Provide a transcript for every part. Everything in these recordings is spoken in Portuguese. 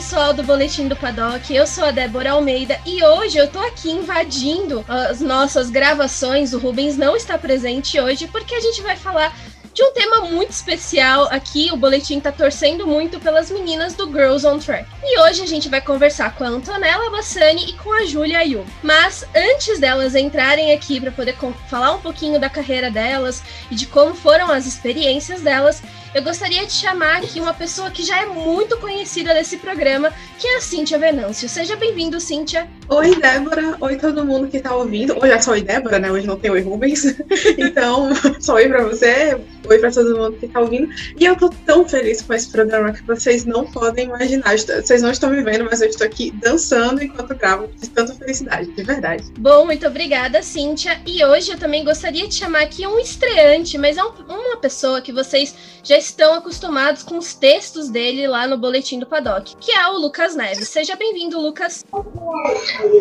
Pessoal do Boletim do Paddock. Eu sou a Débora Almeida e hoje eu tô aqui invadindo as nossas gravações. O Rubens não está presente hoje porque a gente vai falar de um tema muito especial aqui. O boletim tá torcendo muito pelas meninas do Girls on Track. E hoje a gente vai conversar com a Antonella Bassani e com a Julia Ayu. Mas antes delas entrarem aqui para poder falar um pouquinho da carreira delas e de como foram as experiências delas, eu gostaria de chamar aqui uma pessoa que já é muito conhecida desse programa, que é a Cíntia Venâncio. Seja bem-vindo, Cíntia. Oi, Débora. Oi, todo mundo que está ouvindo. Hoje é só oi, Débora, né? Hoje não tem oi, Rubens. então, só oi para você, oi para todo mundo que está ouvindo. E eu tô tão feliz com esse programa que vocês não podem imaginar. Vocês não estão me vendo, mas eu estou aqui dançando enquanto gravo. De tanta felicidade, de verdade. Bom, muito obrigada, Cíntia. E hoje eu também gostaria de chamar aqui um estreante, mas é um, uma pessoa que vocês já estão acostumados com os textos dele lá no Boletim do Paddock, que é o Lucas Neves. Seja bem-vindo, Lucas.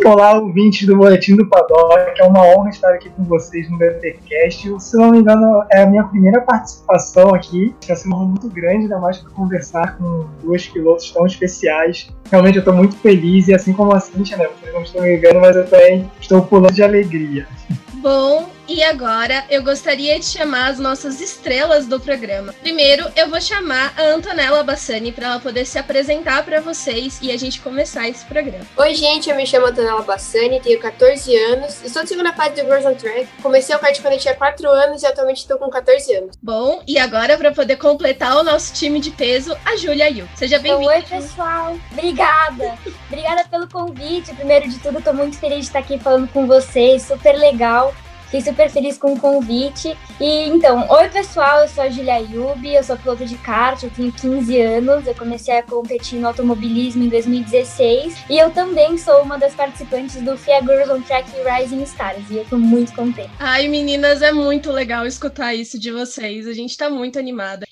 Olá, ouvintes do Boletim do Paddock. É uma honra estar aqui com vocês no BTcast. Se não me engano, é a minha primeira participação aqui. Está sendo muito grande, ainda mais para conversar com dois pilotos tão especiais. Realmente eu estou muito feliz e assim como a Cintia, né? Vocês não estão me vendo, mas eu também estou pulando de alegria. Bom, e agora eu gostaria de chamar as nossas estrelas do programa. Primeiro, eu vou chamar a Antonella Bassani para ela poder se apresentar para vocês e a gente começar esse programa. Oi, gente, eu me chamo Antonella Bassani, tenho 14 anos, estou na segunda fase do Girls on Track. Comecei o kart quando eu tinha 4 anos e atualmente estou com 14 anos. Bom, e agora para poder completar o nosso time de peso, a Júlia Yu. Seja bem-vinda. Oi, pessoal. Obrigada. Obrigada pelo convite. Primeiro de tudo, estou muito feliz de estar aqui falando com vocês. Super legal. Fiquei super feliz com o convite. E então, oi pessoal, eu sou a Julia Yubi, eu sou piloto de kart, eu tenho 15 anos, eu comecei a competir no automobilismo em 2016 e eu também sou uma das participantes do FIA Girls on Track Rising Stars e eu tô muito contente. Ai, meninas, é muito legal escutar isso de vocês. A gente tá muito animada.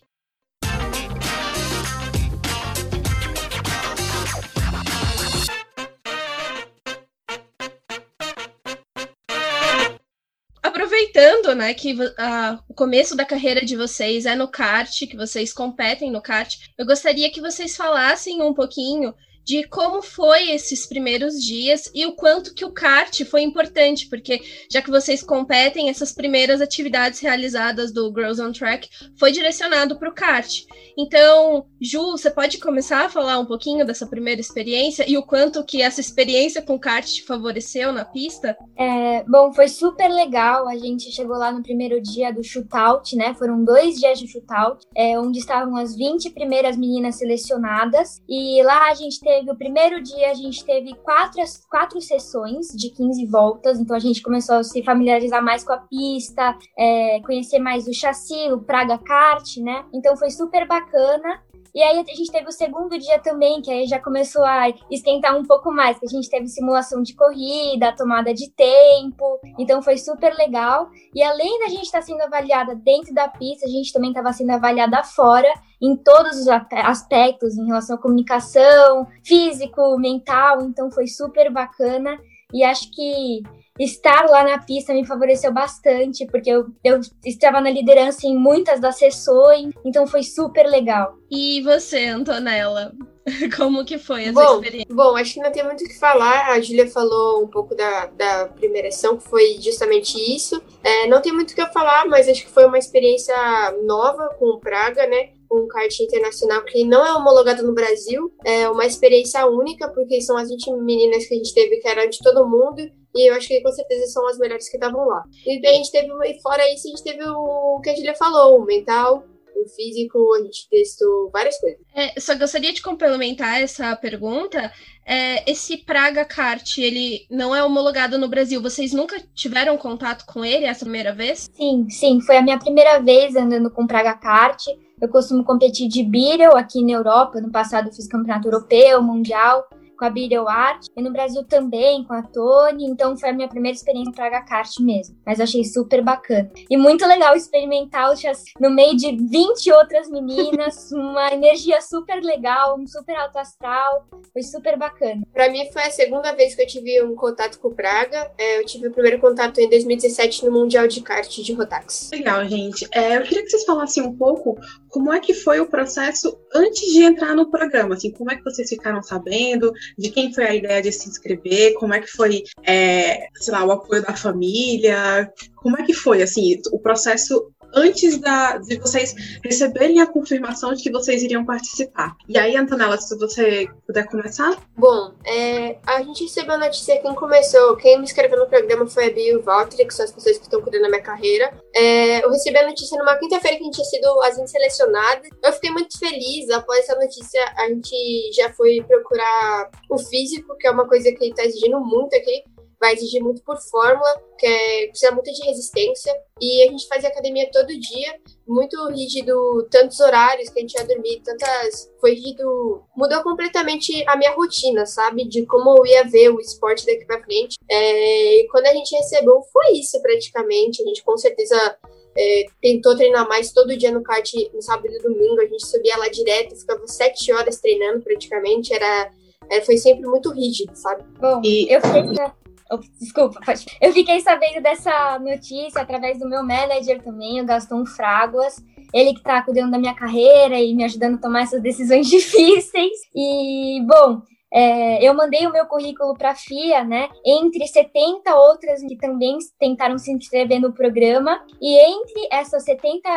Aproveitando, né, que uh, o começo da carreira de vocês é no kart, que vocês competem no kart, eu gostaria que vocês falassem um pouquinho de como foi esses primeiros dias e o quanto que o kart foi importante, porque já que vocês competem, essas primeiras atividades realizadas do Girls on Track foi direcionado para o kart. Então, Ju, você pode começar a falar um pouquinho dessa primeira experiência e o quanto que essa experiência com kart te favoreceu na pista? É, bom, foi super legal. A gente chegou lá no primeiro dia do shootout, né? Foram dois dias de shootout, é, onde estavam as 20 primeiras meninas selecionadas. E lá a gente teve teve o primeiro dia, a gente teve quatro, quatro sessões de 15 voltas, então a gente começou a se familiarizar mais com a pista, é, conhecer mais o chassi, o Praga Kart, né? Então foi super bacana. E aí a gente teve o segundo dia também, que aí já começou a esquentar um pouco mais, que a gente teve simulação de corrida, tomada de tempo, então foi super legal. E além da gente estar tá sendo avaliada dentro da pista, a gente também estava sendo avaliada fora, em todos os aspectos, em relação à comunicação, físico, mental, então foi super bacana. E acho que estar lá na pista me favoreceu bastante, porque eu, eu estava na liderança em muitas das sessões, então foi super legal. E você, Antonella? Como que foi essa bom, experiência? Bom, acho que não tem muito o que falar. A Júlia falou um pouco da, da primeira ação, que foi justamente isso. É, não tem muito o que eu falar, mas acho que foi uma experiência nova com o Praga, né? um kart internacional que não é homologado no Brasil. É uma experiência única, porque são as 20 meninas que a gente teve que eram de todo mundo. E eu acho que com certeza são as melhores que estavam lá. E daí a gente teve, e fora isso, a gente teve o que a Julia falou, o mental, o físico, a gente testou várias coisas. É, só gostaria de complementar essa pergunta. É, esse Praga Kart, ele não é homologado no Brasil. Vocês nunca tiveram contato com ele essa primeira vez? Sim, sim. Foi a minha primeira vez andando com Praga Kart. Eu costumo competir de Beetle aqui na Europa. No passado fiz campeonato europeu, mundial. Com a Biriel Art, e no Brasil também, com a Tony, então foi a minha primeira experiência para H-Kart mesmo. Mas achei super bacana. E muito legal experimentar o chassi no meio de 20 outras meninas, uma energia super legal, um super alto astral, foi super bacana. Para mim foi a segunda vez que eu tive um contato com o Praga. É, eu tive o primeiro contato em 2017 no Mundial de Kart de Rotax. Legal, gente. É, eu queria que vocês falassem um pouco como é que foi o processo antes de entrar no programa, assim, como é que vocês ficaram sabendo, de quem foi a ideia de se inscrever, como é que foi, é, sei lá, o apoio da família, como é que foi, assim, o processo antes da, de vocês receberem a confirmação de que vocês iriam participar. E aí, Antonella, se você puder começar? Bom, é, a gente recebeu a notícia quem começou, quem me inscreveu no programa foi a Bia e o Walter, que são as pessoas que estão cuidando da minha carreira. É, eu recebi a notícia numa quinta-feira que a gente tinha sido as selecionadas. Eu fiquei muito feliz. Após essa notícia, a gente já foi procurar o físico, que é uma coisa que está exigindo muito aqui vai exigir muito por fórmula, que é, precisa muito de resistência. E a gente fazia academia todo dia, muito rígido, tantos horários que a gente ia dormir, tantas. Foi rígido. Mudou completamente a minha rotina, sabe? De como eu ia ver o esporte daqui pra frente. É, e quando a gente recebeu, foi isso praticamente. A gente com certeza. É, tentou treinar mais todo dia no kart no sábado e domingo. A gente subia lá direto, ficava sete horas treinando praticamente. Era, é, foi sempre muito rígido, sabe? Bom, e... eu fiquei desculpa, pode. Eu fiquei sabendo dessa notícia através do meu manager também, o Gaston Fraguas. Ele que tá cuidando da minha carreira e me ajudando a tomar essas decisões difíceis. E, bom, é, eu mandei o meu currículo para a FIA, né? Entre 70 outras que também tentaram se inscrever no programa. E entre essas 70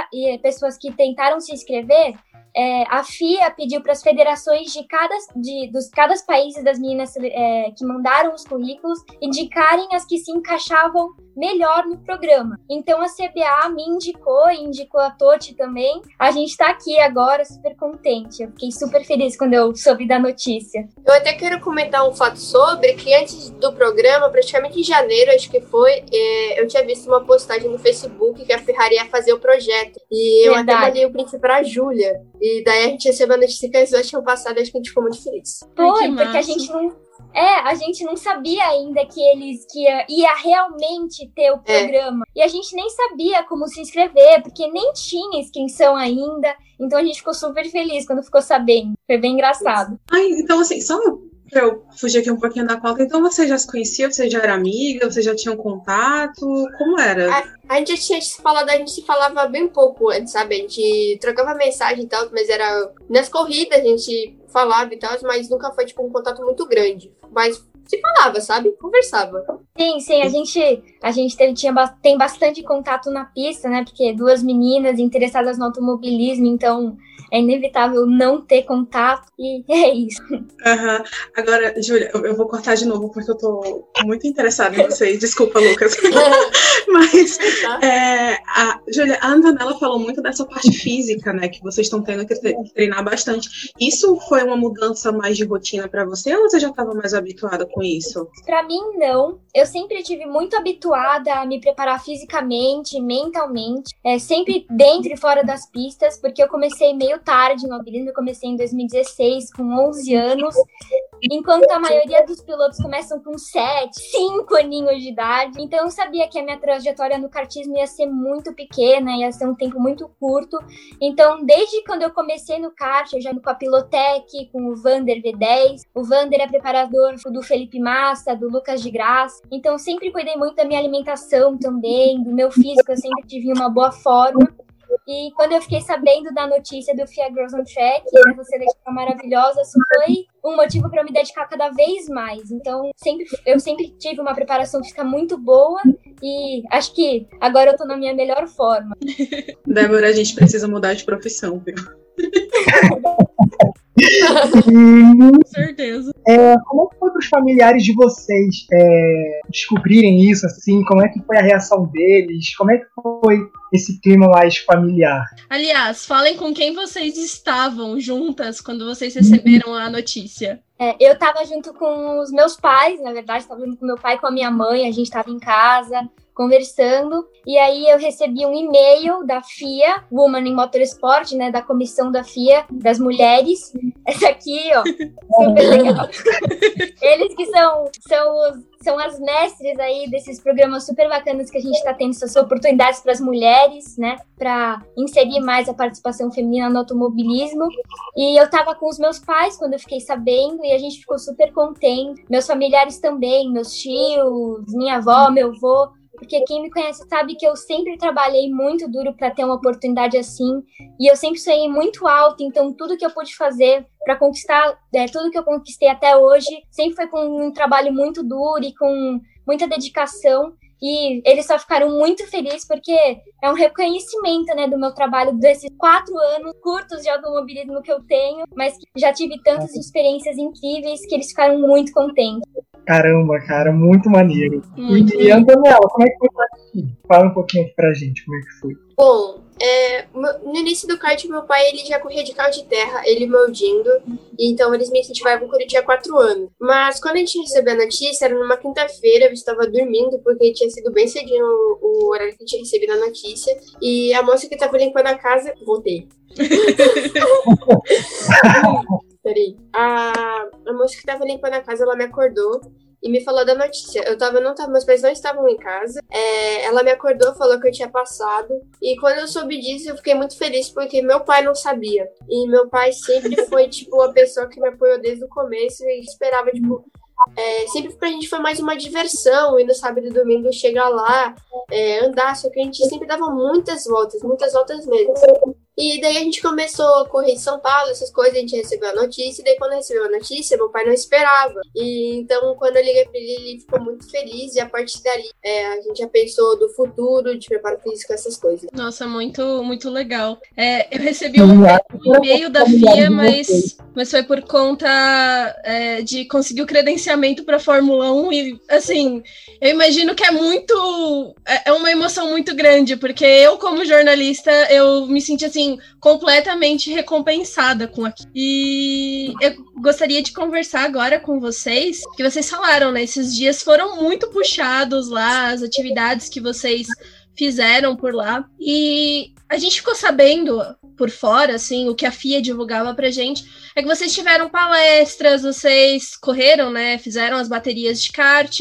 pessoas que tentaram se inscrever, é, a FIA pediu para as federações de cada, de, dos cada países das meninas é, que mandaram os currículos indicarem as que se encaixavam melhor no programa. Então a CBA me indicou e indicou a Toti também. A gente está aqui agora super contente. Eu fiquei super feliz quando eu soube da notícia. Eu até quero comentar um fato sobre que antes do programa, praticamente em janeiro, acho que foi, é, eu tinha visto uma postagem no Facebook que a Ferrari ia fazer o projeto. E eu Verdade. até mandei o print para a Júlia. E daí a gente recebeu a notícia que eles dois tinham passado e acho que a gente ficou muito feliz. Foi, Ai, porque a gente não. É, a gente não sabia ainda que eles que ia, ia realmente ter o é. programa. É. E a gente nem sabia como se inscrever, porque nem tinha inscrição ainda. Então a gente ficou super feliz quando ficou sabendo. Foi bem engraçado. Ai, então assim, só pra eu fugir aqui um pouquinho da pauta, então você já se conhecia, você já era amiga, você já tinha um contato? Como era? A, a gente tinha se falado, a gente se falava bem pouco antes, sabe? A gente trocava mensagem e tal, mas era nas corridas a gente falava e tal, mas nunca foi tipo um contato muito grande. Mas se falava, sabe? Conversava. Sim, sim, a gente, a gente tem, tinha, tem bastante contato na pista, né? Porque duas meninas interessadas no automobilismo, então é inevitável não ter contato e é isso. Uhum. Agora, Júlia, eu, vou cortar de novo porque eu tô muito interessada em vocês. Desculpa, Lucas. Mas, tá. é, a, Júlia, a Antonella falou muito dessa parte física, né? Que vocês estão tendo que treinar bastante. Isso foi uma mudança mais de rotina para você ou você já estava mais habituada com isso? Para mim, não. Eu sempre tive muito habituada a me preparar fisicamente, mentalmente, é, sempre dentro e fora das pistas, porque eu comecei meio tarde no automobilismo, eu comecei em 2016, com 11 anos, enquanto a maioria dos pilotos começam com 7, 5 aninhos de idade. Então eu sabia que a minha trajetória no kartismo ia ser muito pequena, ia ser um tempo muito curto. Então, desde quando eu comecei no kart, eu já com a Pilotec, com o Vander V10. O Vander é preparador do Felipe Massa, do Lucas de Graça. Então, sempre cuidei muito da minha alimentação também, do meu físico, eu sempre tive uma boa forma. E quando eu fiquei sabendo da notícia do FIA Girls on Track, essa seleção maravilhosa, isso foi um motivo para me dedicar cada vez mais. Então, sempre, eu sempre tive uma preparação física muito boa e acho que agora eu tô na minha melhor forma. Débora, a gente precisa mudar de profissão, viu? Com certeza. É, como é foi para os familiares de vocês é, descobrirem isso, assim? Como é que foi a reação deles? Como é que foi esse clima mais familiar? Aliás, falem com quem vocês estavam juntas quando vocês receberam a notícia. É, eu estava junto com os meus pais, na verdade, estava junto com meu pai e com a minha mãe, a gente estava em casa conversando, e aí eu recebi um e-mail da FIA, Woman in Motorsport, né, da comissão da FIA das mulheres, Essa aqui, ó, super legal. Eles que são, são, os, são as mestres aí desses programas super bacanas que a gente está tendo, essas oportunidades para as mulheres, né? Para inserir mais a participação feminina no automobilismo. E eu estava com os meus pais quando eu fiquei sabendo e a gente ficou super contente. Meus familiares também, meus tios, minha avó, meu avô porque quem me conhece sabe que eu sempre trabalhei muito duro para ter uma oportunidade assim, e eu sempre sonhei muito alto, então tudo que eu pude fazer para conquistar, é, tudo que eu conquistei até hoje, sempre foi com um trabalho muito duro e com muita dedicação. E eles só ficaram muito felizes porque é um reconhecimento, né, do meu trabalho desses quatro anos curtos de automobilismo que eu tenho, mas já tive tantas experiências incríveis que eles ficaram muito contentes. Caramba, cara, muito maneiro. Muito e, e Antonella, como é que foi pra ti? Fala um pouquinho aqui pra gente como é que foi. Bom, é, no início do kart, meu pai ele já corria de carro de terra, ele moldindo, então eles me incentivavam quando eu tinha 4 anos. Mas quando a gente recebeu a notícia, era numa quinta-feira, eu estava dormindo, porque tinha sido bem cedinho o, o horário que a gente recebido a notícia, e a moça que estava limpando a casa, voltei. Peraí. A, a moça que tava limpando a casa, ela me acordou e me falou da notícia. Eu tava, não tava, meus pais não estavam em casa. É, ela me acordou, falou que eu tinha passado. E quando eu soube disso, eu fiquei muito feliz porque meu pai não sabia. E meu pai sempre foi, tipo, a pessoa que me apoiou desde o começo e esperava, tipo, é, sempre pra gente foi mais uma diversão, e no sábado e domingo chegar lá, é, andar, só que a gente sempre dava muitas voltas, muitas voltas mesmo. E daí a gente começou a correr em São Paulo, essas coisas, a gente recebeu a notícia, e daí quando recebeu a notícia, meu pai não esperava. E então, quando eu liguei pra ele, ele ficou muito feliz, e a partir dali é, a gente já pensou do futuro, de preparo físico, essas coisas. Nossa, muito, muito legal. É, eu recebi um, um e-mail da FIA, mas, mas foi por conta é, de conseguir o credenciamento pra Fórmula 1, e assim, eu imagino que é muito. É, é uma emoção muito grande, porque eu, como jornalista, eu me senti assim completamente recompensada com aquilo. E eu gostaria de conversar agora com vocês, que vocês falaram, né? Esses dias foram muito puxados lá, as atividades que vocês fizeram por lá. E a gente ficou sabendo por fora, assim, o que a FIA divulgava pra gente, é que vocês tiveram palestras, vocês correram, né? Fizeram as baterias de kart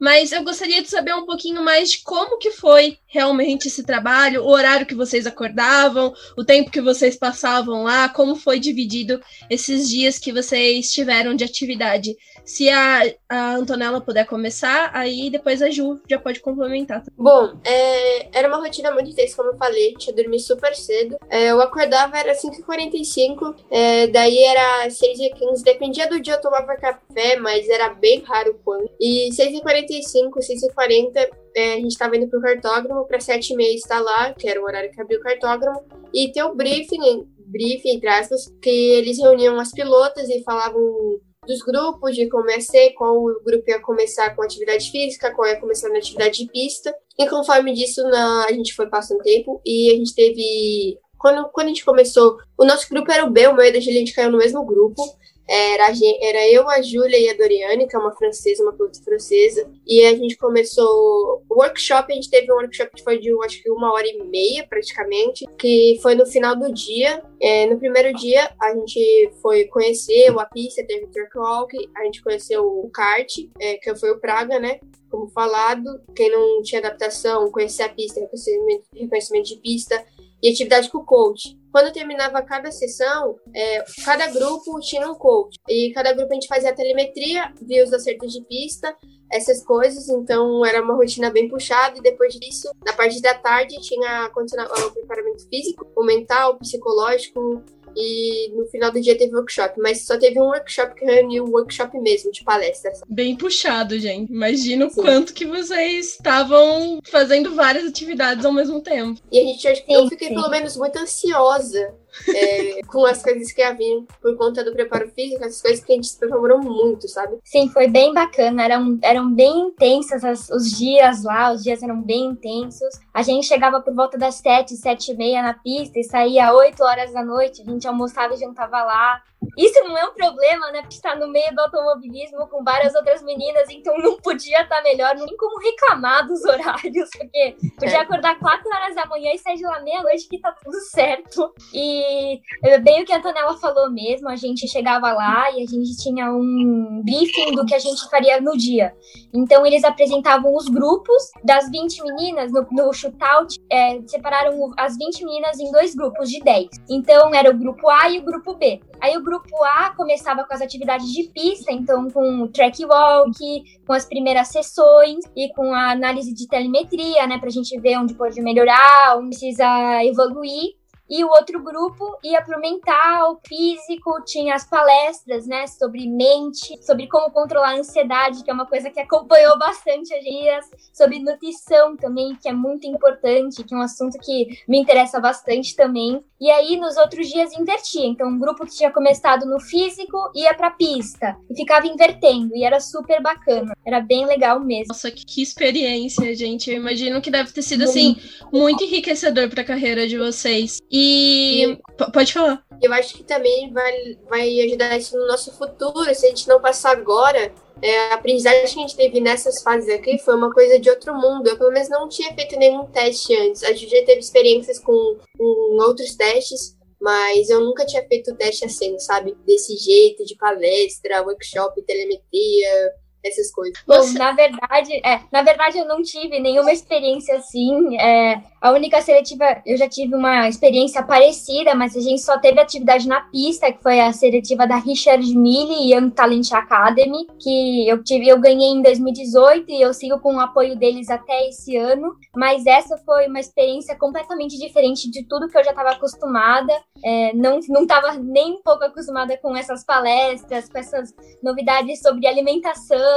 mas eu gostaria de saber um pouquinho mais de como que foi realmente esse trabalho, o horário que vocês acordavam, o tempo que vocês passavam lá, como foi dividido esses dias que vocês tiveram de atividade. Se a, a Antonella puder começar, aí depois a Ju já pode complementar. Bom, é, era uma rotina muito intensa, como eu falei, tinha dormir super cedo. É, eu acordava, era 5h45, é, daí era 6h15, dependia do dia eu tomava café, mas era bem raro quando. E 6h45, 6h40, é, a gente estava indo pro cartógrafo para 7h30 estar lá, que era o horário que abriu o cartógrafo, e ter o briefing, briefing, entre aspas, que eles reuniam as pilotas e falavam dos grupos, de ser, qual o grupo ia começar com atividade física, qual ia começar na atividade de pista. E conforme disso, na, a gente foi passando tempo e a gente teve. Quando, quando a gente começou, o nosso grupo era o B, o meu e da a gente caiu no mesmo grupo. Era, era eu, a Júlia e a Doriane, que é uma francesa, uma piloto francesa. E a gente começou o workshop. A gente teve um workshop que foi de, acho que uma hora e meia, praticamente, que foi no final do dia. É, no primeiro dia, a gente foi conhecer a pista, teve o track walk, a gente conheceu o kart, é, que foi o Praga, né? Como falado, quem não tinha adaptação, conhecer a pista, reconhecimento, reconhecimento de pista e atividade com o coach. Quando terminava cada sessão, é, cada grupo tinha um coach. E cada grupo a gente fazia a telemetria, via os acertos de pista, essas coisas. Então era uma rotina bem puxada. E depois disso, na parte da tarde, tinha o preparamento físico, o mental, o psicológico, e no final do dia teve workshop, mas só teve um workshop que reuniu o workshop mesmo, de palestras. Bem puxado, gente. Imagina o quanto que vocês estavam fazendo várias atividades ao mesmo tempo. E a gente, eu fiquei pelo menos muito ansiosa é, com as coisas que haviam por conta do preparo físico, essas coisas que a gente se preparou muito, sabe? Sim, foi bem bacana. Eram, eram bem intensas as, os dias lá, os dias eram bem intensos. A gente chegava por volta das sete, sete e meia na pista e saía oito horas da noite. A gente almoçava e jantava lá. Isso não é um problema, né? Porque está no meio do automobilismo com várias outras meninas, então não podia estar tá melhor, nem como reclamar dos horários, porque podia é. acordar quatro horas da manhã e sair de lá meia-noite que tá tudo certo. E é bem o que a Antonella falou mesmo, a gente chegava lá e a gente tinha um briefing do que a gente faria no dia. Então, eles apresentavam os grupos das 20 meninas no, no shootout, é, separaram as 20 meninas em dois grupos de 10. Então, era o grupo A e o grupo B. Aí, o grupo A começava com as atividades de pista, então, com o track walk, com as primeiras sessões e com a análise de telemetria, né, pra gente ver onde pode melhorar, onde precisa evoluir e o outro grupo ia para o mental, físico, tinha as palestras, né, sobre mente, sobre como controlar a ansiedade, que é uma coisa que acompanhou bastante a dias, sobre nutrição também, que é muito importante, que é um assunto que me interessa bastante também. E aí nos outros dias invertia, então um grupo que tinha começado no físico ia para pista e ficava invertendo e era super bacana, era bem legal mesmo. Nossa, que experiência, gente. Eu imagino que deve ter sido assim muito enriquecedor para a carreira de vocês. E e. Pode falar. Eu acho que também vai, vai ajudar isso no nosso futuro, se a gente não passar agora. É, a aprendizagem que a gente teve nessas fases aqui foi uma coisa de outro mundo. Eu, pelo menos, não tinha feito nenhum teste antes. A gente já teve experiências com, com outros testes, mas eu nunca tinha feito teste assim, sabe? Desse jeito, de palestra, workshop, telemetria, essas coisas. Bom, na verdade, é, na verdade eu não tive nenhuma experiência assim. É, a única seletiva, eu já tive uma experiência parecida, mas a gente só teve atividade na pista, que foi a seletiva da Richard Mille Young Talent Academy, que eu tive, eu ganhei em 2018 e eu sigo com o apoio deles até esse ano. Mas essa foi uma experiência completamente diferente de tudo que eu já estava acostumada. É, não não estava nem um pouco acostumada com essas palestras, com essas novidades sobre alimentação,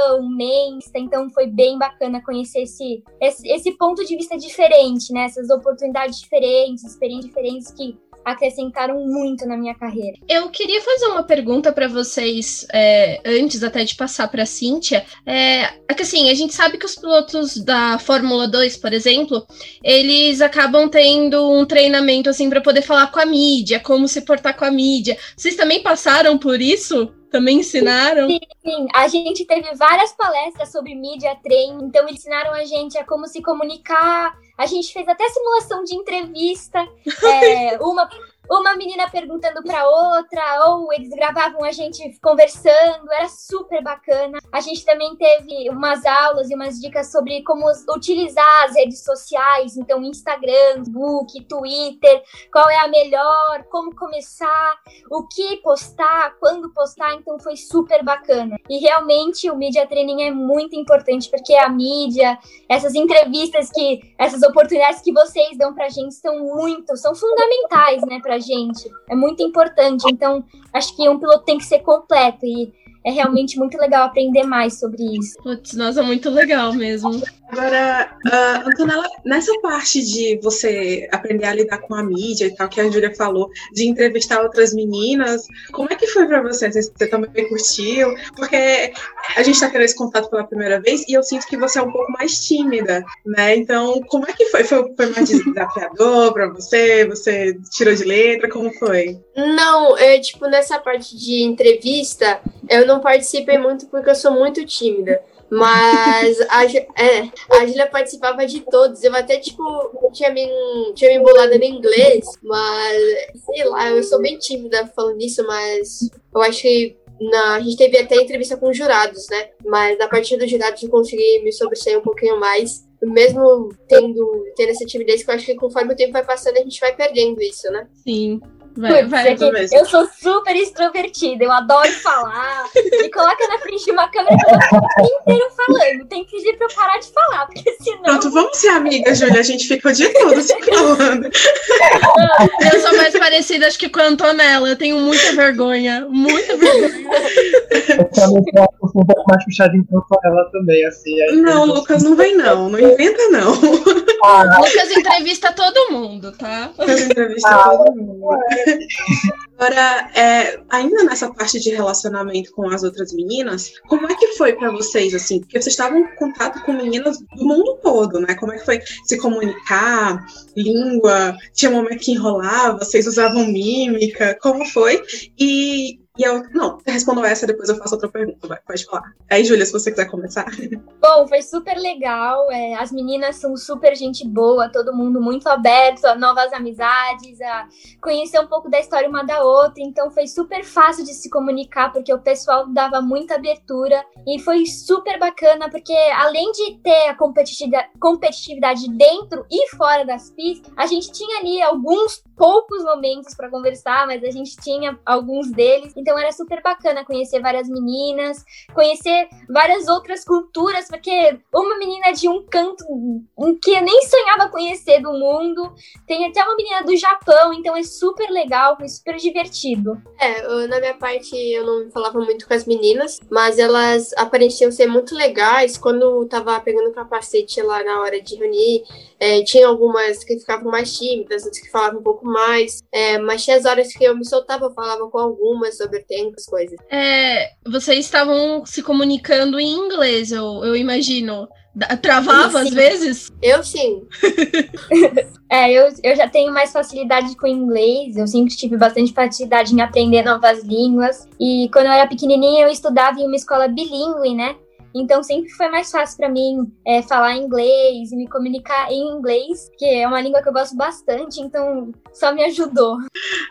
Então foi bem bacana conhecer esse, esse, esse ponto de vista diferente, né? essas oportunidades diferentes, experiências diferentes que acrescentaram muito na minha carreira. Eu queria fazer uma pergunta para vocês é, antes até de passar para a Cíntia. É, é, que assim, a gente sabe que os pilotos da Fórmula 2, por exemplo, eles acabam tendo um treinamento assim para poder falar com a mídia, como se portar com a mídia. Vocês também passaram por isso? Também ensinaram? Sim, sim, a gente teve várias palestras sobre mídia treino, então ensinaram a gente a como se comunicar. A gente fez até simulação de entrevista. É, uma uma menina perguntando para outra, ou eles gravavam a gente conversando, era super bacana. A gente também teve umas aulas e umas dicas sobre como utilizar as redes sociais, então Instagram, Facebook, Twitter, qual é a melhor, como começar, o que postar, quando postar, então foi super bacana. E realmente o media training é muito importante porque a mídia, essas entrevistas que, essas oportunidades que vocês dão pra gente são muito, são fundamentais, né, pra gente. É muito importante. Então, acho que um piloto tem que ser completo e é realmente muito legal aprender mais sobre isso. Putz, nossa, muito legal mesmo. Agora, uh, Antonella, nessa parte de você aprender a lidar com a mídia e tal, que a Júlia falou, de entrevistar outras meninas, como é que foi para você? Você também curtiu? Porque a gente está tendo esse contato pela primeira vez e eu sinto que você é um pouco mais tímida, né? Então, como é que foi? Foi, foi mais desafiador para você? Você tirou de letra? Como foi? Não, é tipo, nessa parte de entrevista, eu não participei muito porque eu sou muito tímida. Mas a, é, a Julia participava de todos. Eu até, tipo, tinha me, tinha me embolado no inglês, mas sei lá, eu sou bem tímida falando isso, mas eu acho que na, a gente teve até entrevista com jurados, né? Mas a partir dos jurados eu consegui me sobressair um pouquinho mais. Mesmo tendo, tendo essa timidez, que eu acho que conforme o tempo vai passando, a gente vai perdendo isso, né? Sim. Vai, vai, eu sou super extrovertida, eu adoro falar. Me coloca na frente de uma câmera e eu tô o dia inteiro falando. Tem que pedir pra eu parar de falar, porque senão. Pronto, vamos ser amigas, Júlia. A gente fica o dia todo se falando. Eu sou mais parecida, acho que com a Antonella. Eu tenho muita vergonha. Muita vergonha. Eu também sou um pouco mais puxadinho com a Antonella também, assim. Não, Lucas, não vem não. Não inventa, não. Ah, Lucas entrevista todo mundo, tá? Lucas entrevista ah, todo mundo. É. Agora, é, ainda nessa parte de relacionamento com as outras meninas, como é que foi para vocês, assim? Porque vocês estavam em contato com meninas do mundo todo, né? Como é que foi se comunicar, língua, tinha um momento que enrolava, vocês usavam mímica, como foi? E E eu, não, respondo essa, depois eu faço outra pergunta, vai, pode falar. Aí, Júlia, se você quiser começar. Bom, foi super legal. É, as meninas são super gente boa, todo mundo muito aberto a novas amizades, a conhecer um pouco da história uma da outra. Então foi super fácil de se comunicar, porque o pessoal dava muita abertura. E foi super bacana, porque além de ter a competitividade, competitividade dentro e fora das pistas, a gente tinha ali alguns poucos momentos para conversar, mas a gente tinha alguns deles. Então era super bacana conhecer várias meninas, conhecer várias outras culturas, porque uma menina de um canto que eu nem sonhava conhecer do mundo, tem até uma menina do Japão, então é super legal, foi super divertido. É, na minha parte eu não falava muito com as meninas, mas elas apareciam ser muito legais quando tava pegando capacete lá na hora de reunir. É, tinha algumas que ficavam mais tímidas, outras que falavam um pouco mais, é, mas tinha as horas que eu me soltava, eu falava com algumas sobre as coisas. É, vocês estavam se comunicando em inglês, eu, eu imagino. Travava às vezes? Eu sim. é, eu, eu já tenho mais facilidade com inglês, eu sempre tive bastante facilidade em aprender novas línguas. E quando eu era pequenininha, eu estudava em uma escola bilíngue, né? Então sempre foi mais fácil para mim é, falar inglês e me comunicar em inglês, que é uma língua que eu gosto bastante, então só me ajudou.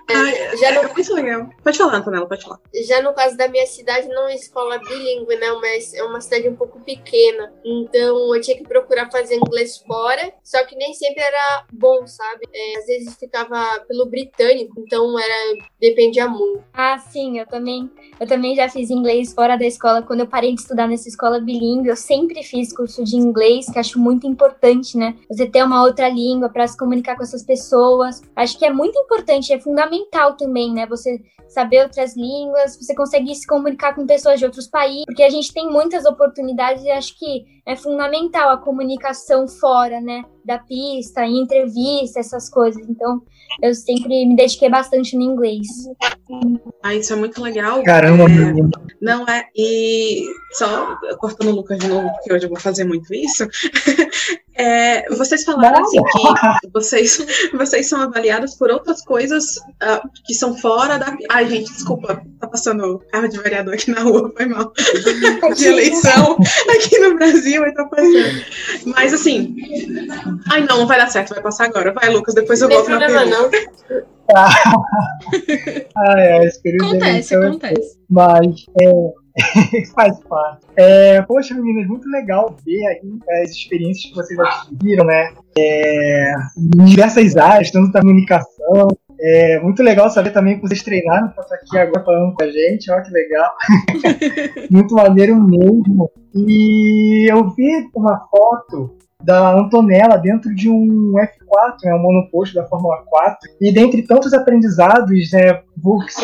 É, já no... é muito legal. Pode falar, Antonella, pode falar. Já no caso da minha cidade, não é escola bilíngue, né? Mas é uma cidade um pouco pequena. Então eu tinha que procurar fazer inglês fora, só que nem sempre era bom, sabe? É, às vezes ficava pelo britânico, então era dependia muito. Ah, sim, eu também, eu também já fiz inglês fora da escola quando eu parei de estudar nessa escola escola bilíngue, eu sempre fiz curso de inglês, que acho muito importante, né? Você ter uma outra língua para se comunicar com essas pessoas. Acho que é muito importante, é fundamental também, né? Você saber outras línguas, você conseguir se comunicar com pessoas de outros países, porque a gente tem muitas oportunidades e acho que é fundamental a comunicação fora, né? Da pista, entrevista, essas coisas. Então, eu sempre me dediquei bastante no inglês. Ah, isso é muito legal. Caramba, é, Não é. E só cortando o Lucas de novo, porque hoje eu vou fazer muito isso. É, vocês falaram assim que vocês, vocês são avaliados por outras coisas uh, que são fora da. Ai, gente, desculpa, tá passando carro de vereador aqui na rua, foi mal. de eleição aqui no Brasil e tá passando. Mas assim. Ai, não, não vai dar certo, vai passar agora. Vai, Lucas, depois eu volto na pergunta. Não. ai, ai, acontece, acontece. Mas é, Faz parte. É, poxa, meninas, muito legal ver aí as experiências que vocês adquiriram, né? É, em diversas áreas, tanto da comunicação. É muito legal saber também que vocês treinaram para estar aqui agora falando com a gente. Olha que legal. muito maneiro mesmo. E eu vi uma foto da Antonella dentro de um F4, né, um monoposto da Fórmula 4. E dentre tantos aprendizados, né,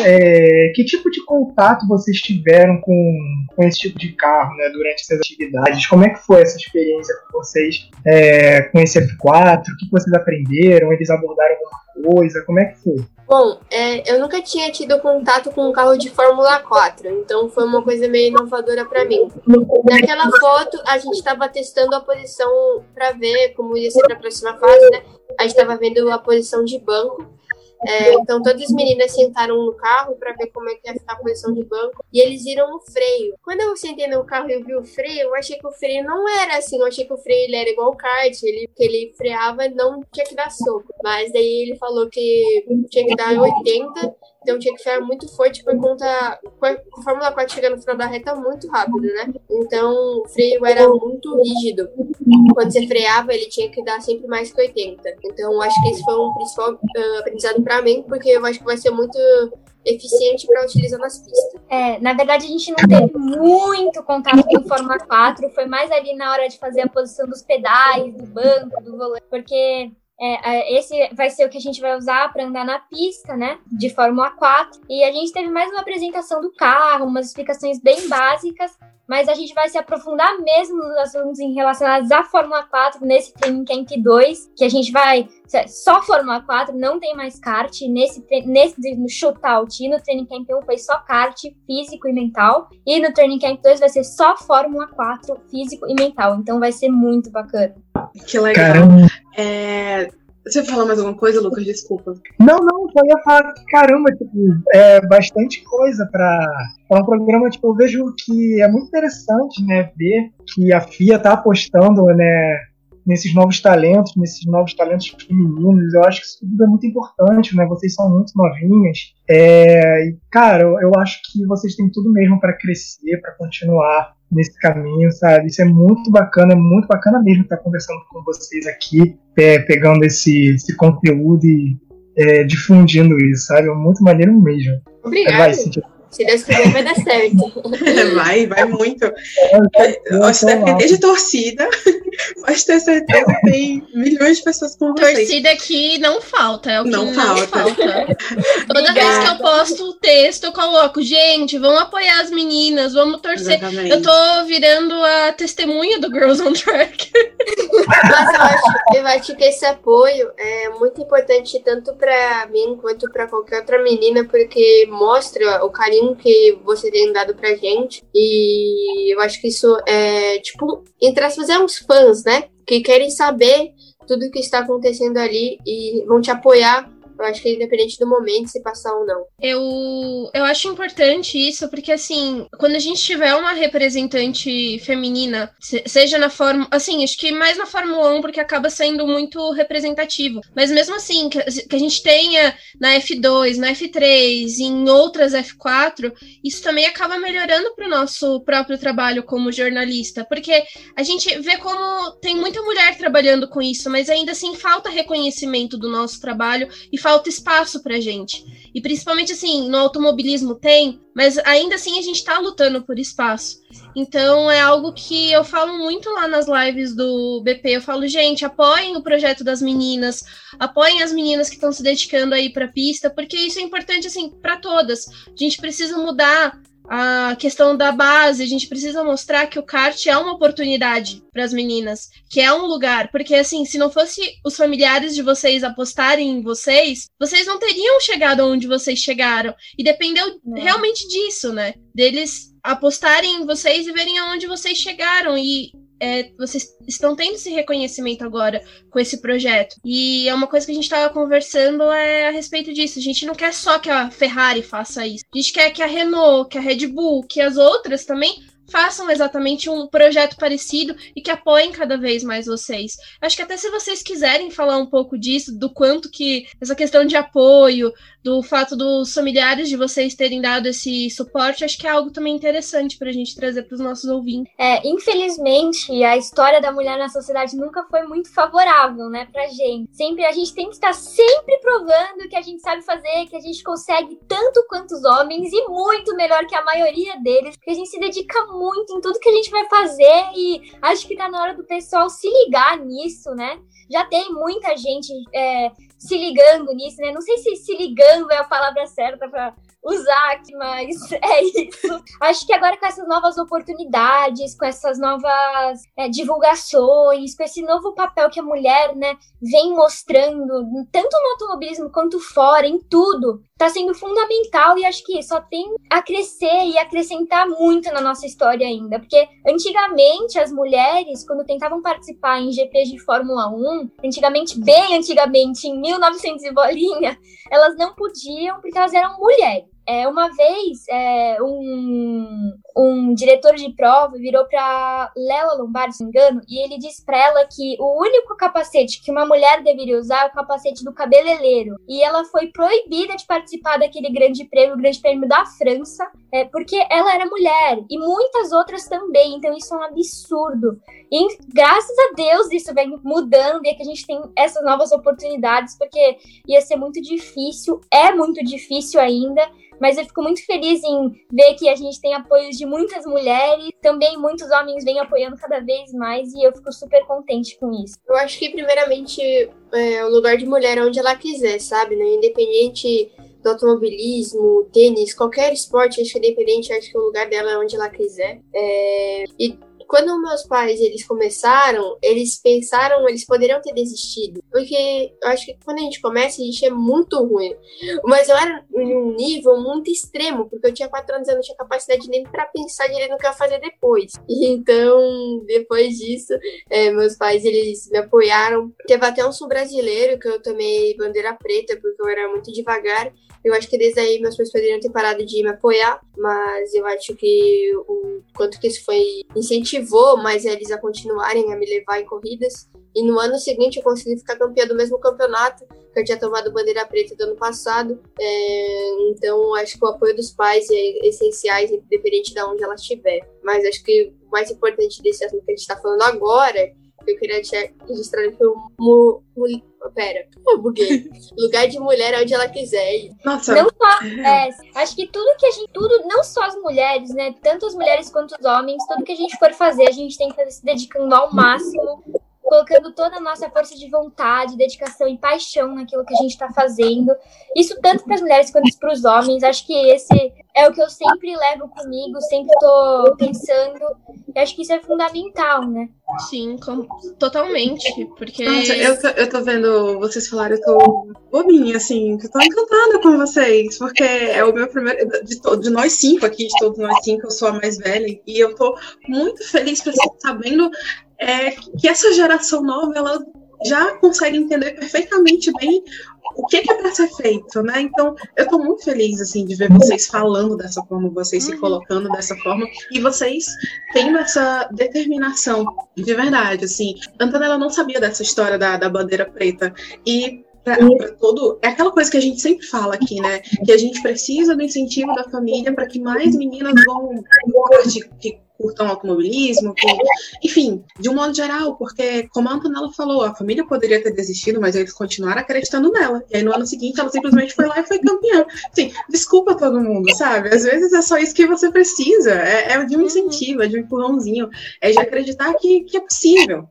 é, que tipo de contato vocês tiveram com, com esse tipo de carro né, durante essas atividades? Como é que foi essa experiência com vocês é, com esse F4? O que vocês aprenderam? Eles abordaram coisa? Como é que foi? Bom, é, eu nunca tinha tido contato com um carro de Fórmula 4, então foi uma coisa meio inovadora para mim. Naquela foto, a gente estava testando a posição para ver como ia ser a próxima fase, né? A gente estava vendo a posição de banco é, então todas as meninas sentaram no carro para ver como é que ia ficar a posição de banco e eles viram o freio. Quando eu sentei no carro e vi o freio, eu achei que o freio não era assim, eu achei que o freio ele era igual o kart, ele que ele freava não tinha que dar soco. Mas daí ele falou que tinha que dar 80 então tinha que frear muito forte por conta. A Fórmula 4 chega no final da reta muito rápido, né? Então o freio era muito rígido. Quando você freava, ele tinha que dar sempre mais que 80. Então acho que esse foi um principal uh, aprendizado para mim, porque eu acho que vai ser muito eficiente para utilizar nas pistas. É, na verdade a gente não teve muito contato com Fórmula 4, foi mais ali na hora de fazer a posição dos pedais, do banco, do volante, porque é, esse vai ser o que a gente vai usar para andar na pista, né? De Fórmula 4. E a gente teve mais uma apresentação do carro, umas explicações bem básicas, mas a gente vai se aprofundar mesmo nos assuntos relacionados à Fórmula 4 nesse Training Camp 2, que a gente vai só Fórmula 4, não tem mais kart. Nesse, nesse no shootout e no Training Camp 1 foi só kart físico e mental. E no Training Camp 2 vai ser só Fórmula 4 físico e mental. Então vai ser muito bacana. Que legal. É, Você falar mais alguma coisa, Lucas? Desculpa. Não, não, só ia falar que, caramba, tipo, é bastante coisa pra, pra um programa, tipo, eu vejo que é muito interessante, né, ver que a FIA tá apostando, né, nesses novos talentos, nesses novos talentos femininos. Eu acho que isso tudo é muito importante, né? Vocês são muito novinhas. É, e, cara, eu, eu acho que vocês têm tudo mesmo para crescer, para continuar nesse caminho, sabe? Isso é muito bacana, é muito bacana mesmo estar conversando com vocês aqui, é, pegando esse, esse conteúdo e é, difundindo isso, sabe? É muito maneiro mesmo. Obrigada. Vai, se Deus quiser, vai dar certo. vai, vai muito. Eu acho que depender de torcida, pode ter certeza que tem milhões de pessoas com vocês. Torcida aqui não falta, é o que não, não falta. falta. Toda vez que eu posto o texto, eu coloco, gente, vamos apoiar as meninas, vamos torcer. Exatamente. Eu tô virando a testemunha do Girls on Track. Mas eu acho, eu acho que esse apoio é muito importante tanto para mim quanto para qualquer outra menina, porque mostra o carinho carinho que você tem dado pra gente. E eu acho que isso é, tipo, entre aspas, é uns fãs, né? Que querem saber tudo o que está acontecendo ali e vão te apoiar eu acho que é independente do momento, se passar ou não. Eu, eu acho importante isso, porque assim, quando a gente tiver uma representante feminina, seja na Fórmula. Assim, acho que mais na Fórmula 1, porque acaba sendo muito representativo. Mas mesmo assim, que, que a gente tenha na F2, na F3, em outras F4, isso também acaba melhorando para o nosso próprio trabalho como jornalista. Porque a gente vê como tem muita mulher trabalhando com isso, mas ainda assim falta reconhecimento do nosso trabalho e falta falta espaço pra gente. E principalmente assim, no automobilismo tem, mas ainda assim a gente tá lutando por espaço. Então é algo que eu falo muito lá nas lives do BP. Eu falo, gente, apoiem o projeto das meninas, apoiem as meninas que estão se dedicando aí pra pista, porque isso é importante assim para todas. A gente precisa mudar a questão da base, a gente precisa mostrar que o kart é uma oportunidade para as meninas, que é um lugar, porque assim, se não fosse os familiares de vocês apostarem em vocês, vocês não teriam chegado onde vocês chegaram. E dependeu não. realmente disso, né? Deles apostarem em vocês e verem aonde vocês chegaram e é, vocês estão tendo esse reconhecimento agora com esse projeto. E é uma coisa que a gente estava conversando é a respeito disso. A gente não quer só que a Ferrari faça isso. A gente quer que a Renault, que a Red Bull, que as outras também façam exatamente um projeto parecido e que apoiem cada vez mais vocês. Acho que até se vocês quiserem falar um pouco disso, do quanto que essa questão de apoio, do fato dos familiares de vocês terem dado esse suporte, acho que é algo também interessante para a gente trazer para os nossos ouvintes. É, infelizmente, a história da mulher na sociedade nunca foi muito favorável, né, pra gente. Sempre a gente tem que estar sempre provando que a gente sabe fazer, que a gente consegue tanto quanto os homens e muito melhor que a maioria deles, porque a gente se dedica muito em tudo que a gente vai fazer e acho que tá na hora do pessoal se ligar nisso, né? Já tem muita gente é, se ligando nisso, né? Não sei se se ligando é a palavra certa para usar aqui, mas é isso. Acho que agora com essas novas oportunidades, com essas novas é, divulgações, com esse novo papel que a mulher, né, vem mostrando, tanto no automobilismo quanto fora, em tudo, tá sendo fundamental e acho que só tem a crescer e acrescentar muito na nossa história ainda, porque antigamente as mulheres, quando tentavam participar em GPs de Fórmula 1, antigamente, bem antigamente, em 1900 e bolinha, elas não podiam porque elas eram mulheres. É, uma vez, é, um, um diretor de prova virou para Lela Lombardi, se não me engano, e ele disse para ela que o único capacete que uma mulher deveria usar é o capacete do cabeleireiro. E ela foi proibida de participar daquele grande prêmio, o grande prêmio da França, é, porque ela era mulher, e muitas outras também, então isso é um absurdo. E graças a Deus isso vem mudando e é que a gente tem essas novas oportunidades, porque ia ser muito difícil, é muito difícil ainda, mas eu fico muito feliz em ver que a gente tem apoio de muitas mulheres, também muitos homens vêm apoiando cada vez mais e eu fico super contente com isso. Eu acho que, primeiramente, é, o lugar de mulher é onde ela quiser, sabe? Né? Independente do automobilismo, tênis, qualquer esporte, acho que independente, acho que o lugar dela é onde ela quiser. É... E quando meus pais eles começaram, eles pensaram, eles poderiam ter desistido. Porque eu acho que quando a gente começa, a gente é muito ruim. Mas eu era em um nível muito extremo, porque eu tinha quatro anos, eu não tinha capacidade nem para pensar direito no que eu ia fazer depois. Então, depois disso, é, meus pais eles me apoiaram. Teve até um sul brasileiro que eu tomei bandeira preta, porque eu era muito devagar. Eu acho que desde aí meus pais poderiam ter parado de me apoiar, mas eu acho que o quanto que isso foi incentivou mais eles a continuarem a me levar em corridas. E no ano seguinte eu consegui ficar campeã do mesmo campeonato que eu tinha tomado bandeira preta do ano passado. É, então acho que o apoio dos pais é essencial, independente de onde ela estiver. Mas acho que o mais importante desse assunto que a gente está falando agora que eu queria registrar foi o. Pera, eu buguei. Lugar de mulher onde ela quiser. Nossa. Não só. É, acho que tudo que a gente. Tudo, não só as mulheres, né? Tanto as mulheres quanto os homens, tudo que a gente for fazer, a gente tem que fazer se dedicando ao máximo colocando toda a nossa força de vontade, dedicação e paixão naquilo que a gente está fazendo. Isso tanto para as mulheres quanto para os homens. Acho que esse é o que eu sempre levo comigo, sempre estou pensando. E acho que isso é fundamental, né? Sim, com... totalmente. Porque. Nossa, eu tô, eu tô vendo vocês falarem, eu tô bobinha, assim, eu tô encantada com vocês, porque é o meu primeiro. De, to, de nós cinco aqui, de todos nós cinco, eu sou a mais velha, e eu tô muito feliz pra, sabendo é que essa geração nova ela já consegue entender perfeitamente bem o que, que é para ser feito, né? Então, eu estou muito feliz assim de ver vocês falando dessa forma, vocês se uhum. colocando dessa forma e vocês tendo essa determinação de verdade, assim. Antonella não sabia dessa história da, da bandeira preta e Pra, pra, todo. É aquela coisa que a gente sempre fala aqui, né? Que a gente precisa do incentivo da família para que mais meninas vão, que curtam automobilismo, enfim, de um modo geral, porque, como a Antonella falou, a família poderia ter desistido, mas eles continuaram acreditando nela. E aí no ano seguinte ela simplesmente foi lá e foi campeã. Assim, desculpa todo mundo, sabe? Às vezes é só isso que você precisa. É, é de um incentivo, é de um empurrãozinho, é de acreditar que, que é possível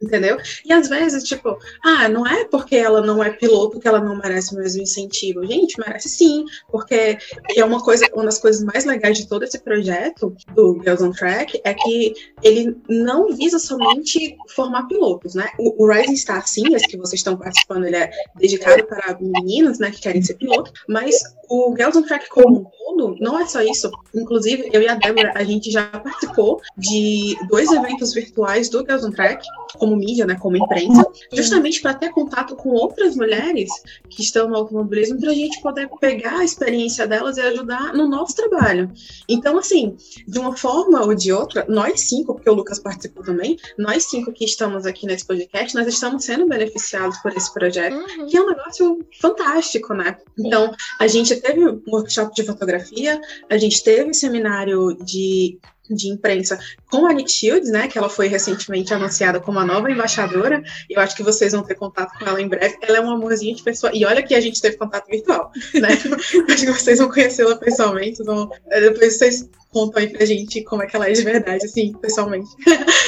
entendeu? E às vezes, tipo, ah, não é porque ela não é piloto que ela não merece o mesmo incentivo. Gente, merece sim, porque é uma coisa, uma das coisas mais legais de todo esse projeto do Girls on Track é que ele não visa somente formar pilotos, né? O, o Rising Star, sim, esse que vocês estão participando, ele é dedicado para meninas, né, que querem ser piloto, mas o Girls on Track como um todo, não é só isso. Inclusive, eu e a Débora, a gente já participou de dois eventos virtuais do Girls on Track, como mídia, né, como imprensa, justamente para ter contato com outras mulheres que estão no automobilismo, para a gente poder pegar a experiência delas e ajudar no nosso trabalho. Então, assim, de uma forma ou de outra, nós cinco, porque o Lucas participou também, nós cinco que estamos aqui nesse podcast, nós estamos sendo beneficiados por esse projeto, uhum. que é um negócio fantástico, né? Então, a gente teve um workshop de fotografia, a gente teve seminário de de imprensa com a Nick Shields, né, que ela foi recentemente anunciada como a nova embaixadora, eu acho que vocês vão ter contato com ela em breve. Ela é um amorzinho de pessoa, e olha que a gente teve contato virtual, né? acho que vocês vão conhecê-la pessoalmente, vão... depois vocês contam aí pra gente como é que ela é de verdade, assim, pessoalmente.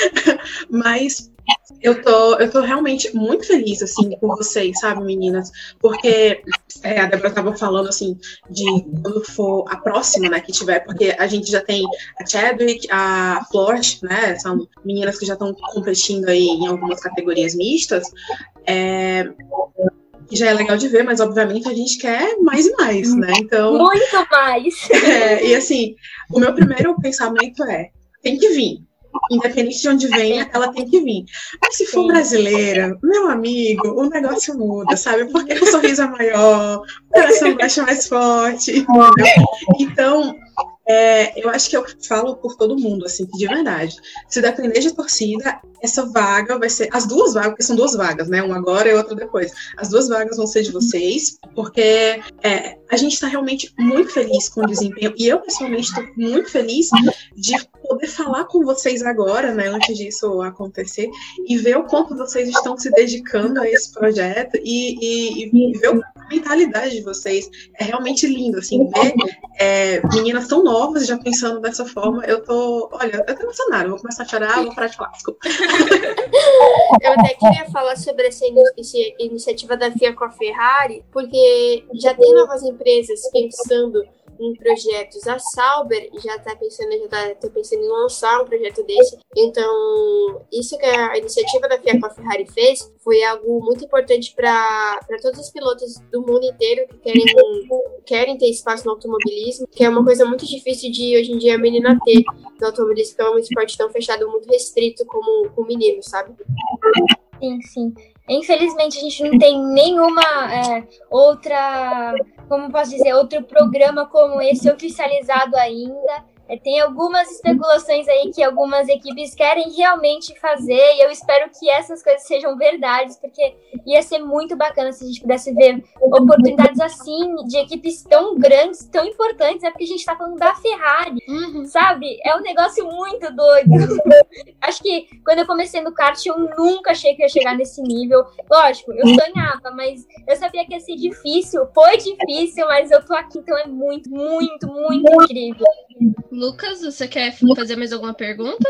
Mas eu tô, eu tô realmente muito feliz, assim, por vocês, sabe, meninas? Porque é, a Débora tava falando, assim, de quando for a próxima, né, que tiver, porque a gente já tem a Chadwick, a Flort, né, são meninas que já estão competindo aí em algumas categorias mistas. É, que já é legal de ver, mas obviamente a gente quer mais e mais, né? Então. Muito mais! É, e assim, o meu primeiro pensamento é: tem que vir. Independente de onde venha, ela tem que vir. Mas se for brasileira, meu amigo, o negócio muda, sabe? Porque o sorriso é maior, o coração baixa mais forte. Entendeu? Então, é, eu acho que eu falo por todo mundo, assim, de verdade. Se depender de torcida, essa vaga vai ser. As duas vagas, porque são duas vagas, né? Uma agora e outra depois. As duas vagas vão ser de vocês, porque é, a gente está realmente muito feliz com o desempenho. E eu, pessoalmente, estou muito feliz de poder falar com vocês agora, né? Antes disso acontecer, e ver o quanto vocês estão se dedicando a esse projeto e, e, e ver a mentalidade de vocês. É realmente lindo, assim, ver é, meninas tão novas já pensando dessa forma. Eu tô, olha, eu tô emocionada, vou começar a chorar, vou parar de falar, desculpa. eu até queria falar sobre essa, essa iniciativa da FIA com a Ferrari, porque já tem novas empresas pensando em projetos. A Sauber já está pensando, já tá, tá, pensando em lançar um projeto desse. Então, isso que a iniciativa da FIA com a Ferrari fez foi algo muito importante para todos os pilotos do mundo inteiro que querem, querem ter espaço no automobilismo, que é uma coisa muito difícil de hoje em dia a menina ter no automobilismo, que é um esporte tão fechado, muito restrito como o menino, sabe? Sim, sim. Infelizmente, a gente não tem nenhuma é, outra, como posso dizer, outro programa como esse oficializado ainda. É, tem algumas especulações aí que algumas equipes querem realmente fazer, e eu espero que essas coisas sejam verdades, porque ia ser muito bacana se a gente pudesse ver oportunidades assim, de equipes tão grandes, tão importantes, é porque a gente tá falando da Ferrari, uhum. sabe? É um negócio muito doido. Acho que quando eu comecei no kart, eu nunca achei que ia chegar nesse nível. Lógico, eu sonhava, mas eu sabia que ia ser difícil, foi difícil, mas eu tô aqui, então é muito, muito, muito incrível. Lucas, você quer fazer mais alguma pergunta?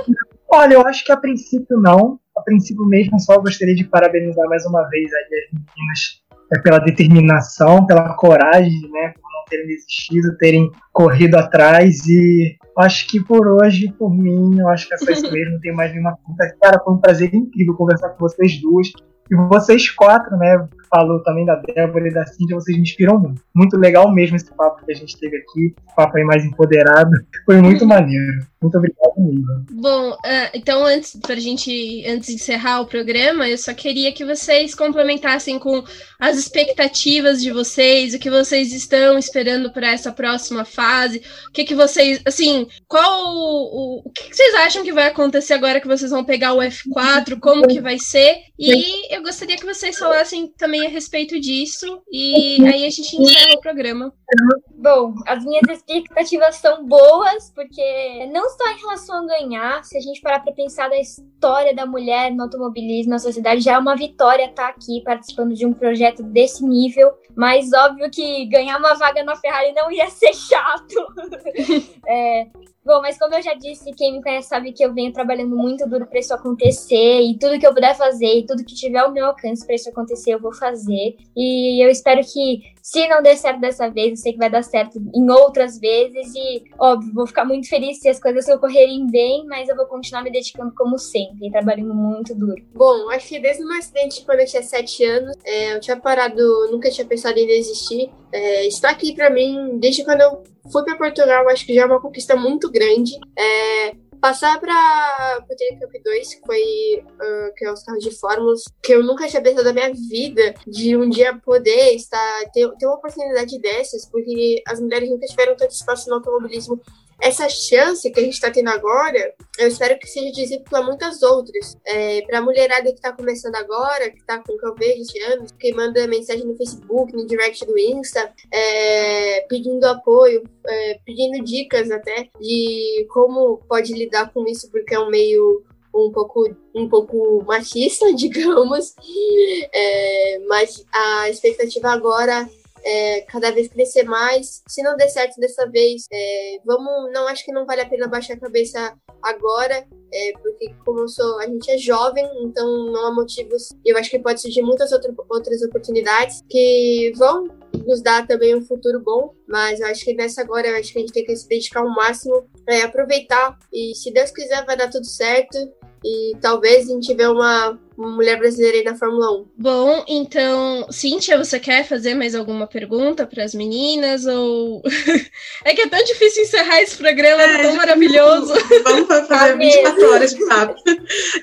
Olha, eu acho que a princípio não. A princípio mesmo, só gostaria de parabenizar mais uma vez as meninas é, pela determinação, pela coragem, né, por não terem desistido, terem corrido atrás e acho que por hoje, por mim, eu acho que é só isso mesmo, não tem mais nenhuma pergunta. Cara, foi um prazer incrível conversar com vocês duas. E vocês quatro, né, falou também da Débora e da Cintia, vocês me inspiram muito. Muito legal mesmo esse papo que a gente teve aqui, papo aí mais empoderado. Foi muito maneiro. Muito obrigado mesmo. Bom, uh, então antes pra gente antes de encerrar o programa, eu só queria que vocês complementassem com as expectativas de vocês, o que vocês estão esperando para essa próxima fase, o que que vocês, assim, qual o, o que, que vocês acham que vai acontecer agora que vocês vão pegar o F4, como que vai ser? E eu gostaria que vocês falassem também a respeito disso e aí a gente encerra o programa. Bom, as minhas expectativas são boas, porque não só em relação a ganhar, se a gente parar para pensar da história da mulher no automobilismo na sociedade, já é uma vitória estar tá aqui participando de um projeto desse nível, mas óbvio que ganhar uma vaga na Ferrari não ia ser chato. é, Bom, mas como eu já disse, quem me conhece sabe que eu venho trabalhando muito duro para isso acontecer e tudo que eu puder fazer e tudo que tiver ao meu alcance para isso acontecer, eu vou fazer. E eu espero que se não der certo dessa vez, eu sei que vai dar certo em outras vezes e, óbvio, vou ficar muito feliz se as coisas ocorrerem bem, mas eu vou continuar me dedicando como sempre trabalhando muito duro. Bom, acho que desde o meu acidente, quando eu tinha sete anos, é, eu tinha parado, nunca tinha pensado em desistir. É, está aqui para mim desde quando eu fui para Portugal, acho que já é uma conquista muito grande. É, Passar para o Trek Cup 2, que foi uh, que é os carros de fórmulas, que eu nunca tinha pensado na minha vida de um dia poder estar ter, ter uma oportunidade dessas, porque as mulheres nunca tiveram tanto espaço no automobilismo essa chance que a gente está tendo agora, eu espero que seja exemplo para muitas outras. É, para a mulherada que está começando agora, que está com talvez 20 anos, que manda mensagem no Facebook, no direct do Insta, é, pedindo apoio, é, pedindo dicas até de como pode lidar com isso, porque é um meio um pouco, um pouco machista, digamos. É, mas a expectativa agora é, cada vez crescer mais. Se não der certo dessa vez, é, vamos. Não acho que não vale a pena baixar a cabeça agora, é, porque como sou, a gente é jovem, então não há motivos. Eu acho que pode surgir muitas outra, outras oportunidades que vão nos dar também um futuro bom, mas eu acho que nessa agora eu acho que a gente tem que se dedicar ao máximo, é, aproveitar e se Deus quiser vai dar tudo certo e talvez a gente vê uma, uma mulher brasileira aí na Fórmula 1. Bom, então, Cíntia, você quer fazer mais alguma pergunta para as meninas? Ou. é que é tão difícil encerrar esse programa, é, tão maravilhoso. Vamos fazer 24 horas de papo.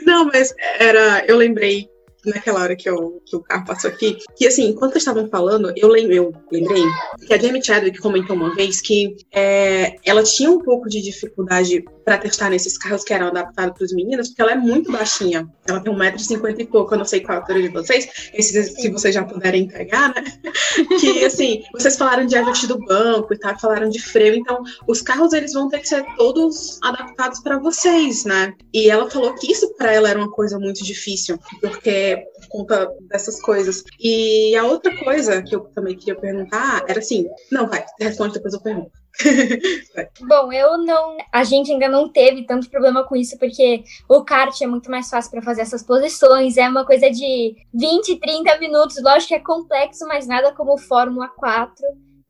Não, mas era. Eu lembrei naquela hora que, eu, que o carro passou aqui, que assim, enquanto vocês estavam falando, eu, lem eu lembrei que a Jamie Chadwick comentou uma vez que é, ela tinha um pouco de dificuldade para testar nesses carros que eram adaptados para os meninos, porque ela é muito baixinha. Ela tem 1,50m e pouco, eu não sei qual a altura de vocês, esse, se vocês já puderem entregar, né? Que, assim, vocês falaram de ajuste do banco e tal, falaram de freio, então os carros eles vão ter que ser todos adaptados para vocês, né? E ela falou que isso para ela era uma coisa muito difícil, porque por conta dessas coisas. E a outra coisa que eu também queria perguntar era assim, não, vai, responde depois eu pergunto. Bom, eu não. A gente ainda não teve tanto problema com isso, porque o kart é muito mais fácil para fazer essas posições. É uma coisa de 20, 30 minutos. Lógico que é complexo, mas nada como Fórmula 4.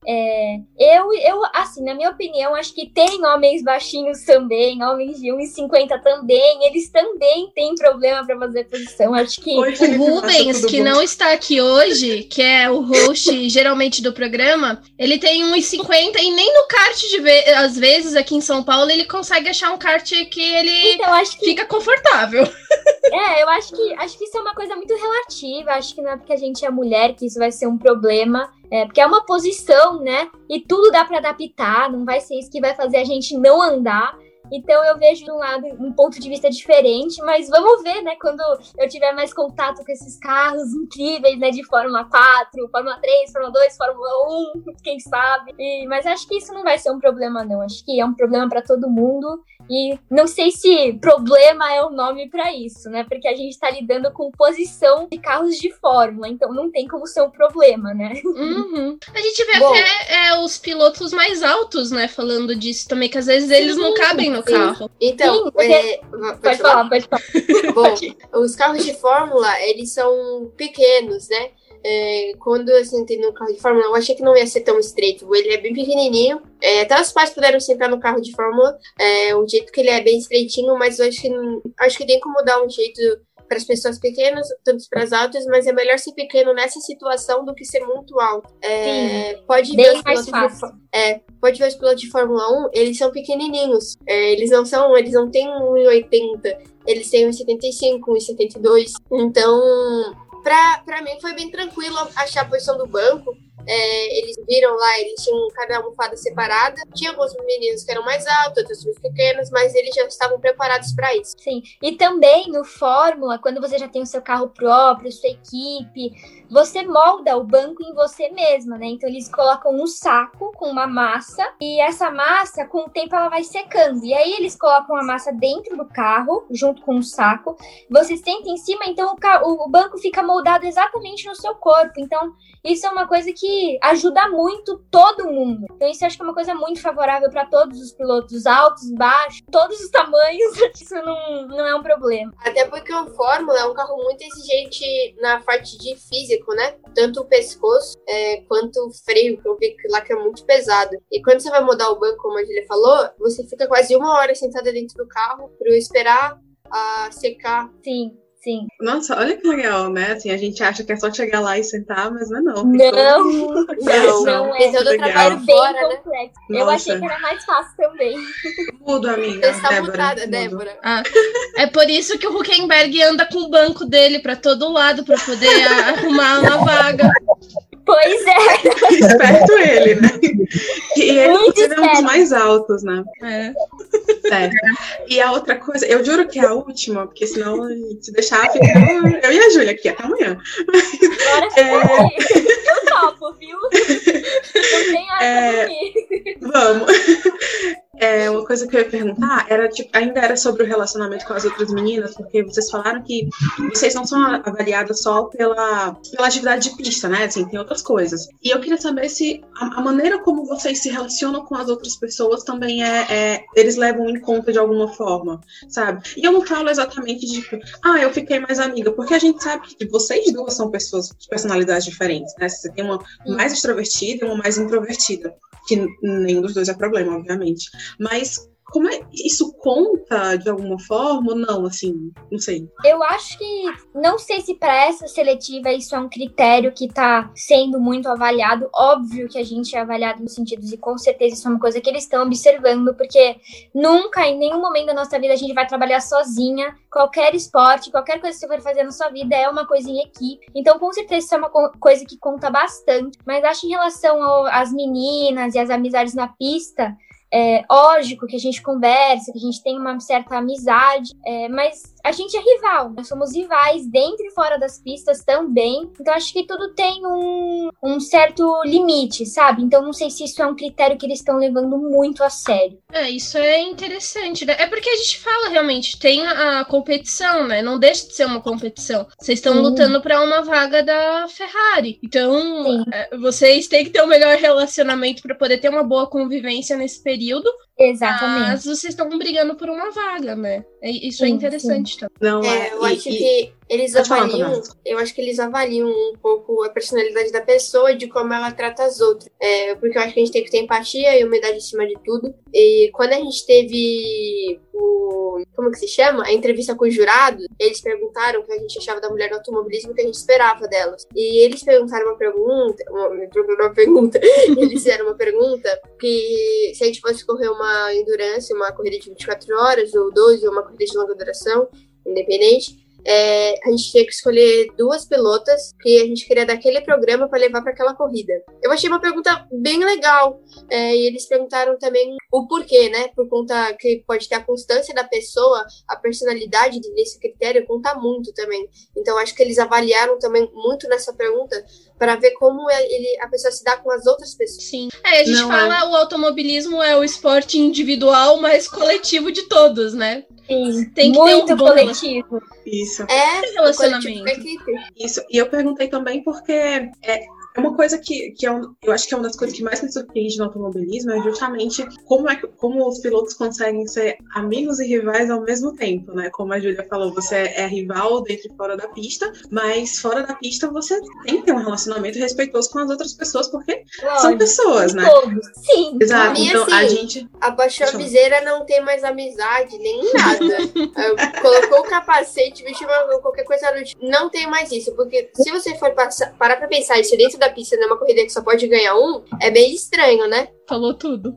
É, eu, eu, assim, na minha opinião, acho que tem homens baixinhos também, homens de 1,50 também, eles também têm problema para fazer posição. Acho que o Rubens, que bom. não está aqui hoje, que é o host geralmente do programa, ele tem 1,50 e nem no kart, de ve às vezes, aqui em São Paulo, ele consegue achar um kart que ele então, que... fica confortável. É, eu acho que acho que isso é uma coisa muito relativa. Acho que não é porque a gente é mulher que isso vai ser um problema. É, porque é uma posição, né? E tudo dá para adaptar, não vai ser isso que vai fazer a gente não andar. Então eu vejo de um lado um ponto de vista diferente, mas vamos ver, né, quando eu tiver mais contato com esses carros incríveis, né, de Fórmula 4, Fórmula 3, Fórmula 2, Fórmula 1, quem sabe. E, mas acho que isso não vai ser um problema não. Acho que é um problema para todo mundo e não sei se problema é o nome para isso, né? Porque a gente está lidando com posição de carros de fórmula, então não tem como ser um problema, né? Uhum. A gente vê Bom, até é, os pilotos mais altos, né? Falando disso também, que às vezes eles sim, não cabem no carro. Então, sim, porque... é... pode, falar, pode falar. Bom, os carros de fórmula, eles são pequenos, né? É, quando eu sentei no carro de Fórmula, eu achei que não ia ser tão estreito. Ele é bem pequenininho. É, até os pais puderam sentar no carro de Fórmula. É, o jeito que ele é bem estreitinho, mas eu acho que, acho que tem como dar um jeito para as pessoas pequenas, tanto para as altas, mas é melhor ser pequeno nessa situação do que ser muito alto. É, pode ver os pilotos de, é, pode ver os pilotos de Fórmula 1, eles são pequenininhos. É, eles não são, eles não têm 1,80, eles têm 1,75, 1,72. Então, pra mim foi bem tranquilo achar a posição do banco. É, eles viram lá, eles tinham cada almofada separada. Tinha alguns meninos que eram mais altos, outros mais pequenos, mas eles já estavam preparados para isso. Sim. E também no Fórmula, quando você já tem o seu carro próprio, sua equipe, você molda o banco em você mesma, né? Então eles colocam um saco com uma massa e essa massa, com o tempo, ela vai secando. E aí eles colocam a massa dentro do carro, junto com o saco. Você senta em cima, então o, o banco fica moldado exatamente no seu corpo. Então isso é uma coisa que ajuda muito todo mundo. Então, isso acho que é uma coisa muito favorável para todos os pilotos, altos, baixos, todos os tamanhos. Isso não, não é um problema. Até porque o Fórmula é um carro muito exigente na parte de físico, né? Tanto o pescoço é, quanto o freio, que eu vi lá que é muito pesado. E quando você vai mudar o banco, como a Julia falou, você fica quase uma hora sentada dentro do carro para esperar a secar. Sim. Sim. Nossa, olha que legal, né? Assim, a gente acha que é só chegar lá e sentar, mas não é não. Não, não, não, é todo o trabalho bem fora, né? complexo. Né? Eu achei que era mais fácil também. Mudo, amiga. Você está mutada, Débora. Ah, é por isso que o Huckenberg anda com o banco dele para todo lado, para poder arrumar uma vaga. Pois é. Esperto ele, né? E ele, inclusive, é um dos mais altos, né? É. Sério. E a outra coisa, eu juro que é a última, porque senão se deixar, fica eu e a Júlia aqui até amanhã. Agora é... eu topo, viu? Não tem hora é... Vamos. É, uma coisa que eu ia perguntar era, tipo, ainda era sobre o relacionamento com as outras meninas, porque vocês falaram que vocês não são avaliadas só pela, pela atividade de pista, né? Assim, tem outras coisas. E eu queria saber se a, a maneira como vocês se relacionam com as outras pessoas também é, é, Eles levam em conta de alguma forma, sabe? E eu não falo exatamente de, tipo, ah, eu fiquei mais amiga, porque a gente sabe que vocês duas são pessoas de personalidades diferentes, né? Você tem uma mais extrovertida e uma mais introvertida que nenhum dos dois é problema, obviamente. Mas como é, isso conta de alguma forma ou não, assim, não sei. Eu acho que não sei se para essa seletiva isso é um critério que está sendo muito avaliado. Óbvio que a gente é avaliado nos sentidos e com certeza isso é uma coisa que eles estão observando, porque nunca em nenhum momento da nossa vida a gente vai trabalhar sozinha. Qualquer esporte, qualquer coisa que você for fazer na sua vida é uma coisa em equipe. Então, com certeza isso é uma coisa que conta bastante. Mas acho em relação às meninas e às amizades na pista, é, lógico que a gente conversa, que a gente tem uma certa amizade, é, mas a gente é rival, nós somos rivais dentro e fora das pistas também. Então acho que tudo tem um, um certo limite, sabe? Então não sei se isso é um critério que eles estão levando muito a sério. É, isso é interessante, né? É porque a gente fala realmente, tem a, a competição, né? Não deixa de ser uma competição. Vocês estão lutando para uma vaga da Ferrari. Então, é, vocês têm que ter o um melhor relacionamento para poder ter uma boa convivência nesse período. Exatamente. Mas vocês estão brigando por uma vaga, né? Isso é interessante sim. Também. Não, é, eu e, acho e, que eles avaliam, falar, eu acho que eles avaliam um pouco a personalidade da pessoa e de como ela trata as outras. É, porque eu acho que a gente tem que ter empatia e humildade acima de tudo. E quando a gente teve o. Como que se chama? A entrevista com o jurado, eles perguntaram o que a gente achava da mulher do automobilismo que a gente esperava delas. E eles perguntaram uma pergunta. Uma, uma pergunta. eles fizeram uma pergunta que se a gente fosse correr uma endurance, uma corrida de 24 horas, ou 12, ou uma corrida de longa duração, independente é, a gente tinha que escolher duas pilotas que a gente queria daquele programa para levar para aquela corrida. Eu achei uma pergunta bem legal. É, e eles perguntaram também o porquê, né? Por conta que pode ter a constância da pessoa, a personalidade nesse critério conta muito também. Então acho que eles avaliaram também muito nessa pergunta para ver como é, ele, a pessoa se dá com as outras pessoas. Sim. É, a gente Não fala é. o automobilismo é o esporte individual mais coletivo de todos, né? Sim, tem que muito ter um coletivo. Isso. É, relacionamento. Isso. E eu perguntei também porque é, é uma coisa que, que é um, eu acho que é uma das coisas que mais me surpreende no automobilismo é justamente como, é, como os pilotos conseguem ser amigos e rivais ao mesmo tempo, né? Como a Julia falou, você é rival dentro e fora da pista, mas fora da pista você tem que ter um relacionamento respeitoso com as outras pessoas, porque Lógico, são pessoas, né? Todos. Sim. Exato. então assim, a gente. A Paixão Viseira não tem mais amizade, nem nada. Colocou o capacete, vestiu qualquer coisa Não tem mais isso, porque se você for passar, parar pra pensar isso dentro da da pista numa corrida que só pode ganhar um, é bem estranho, né? Falou tudo.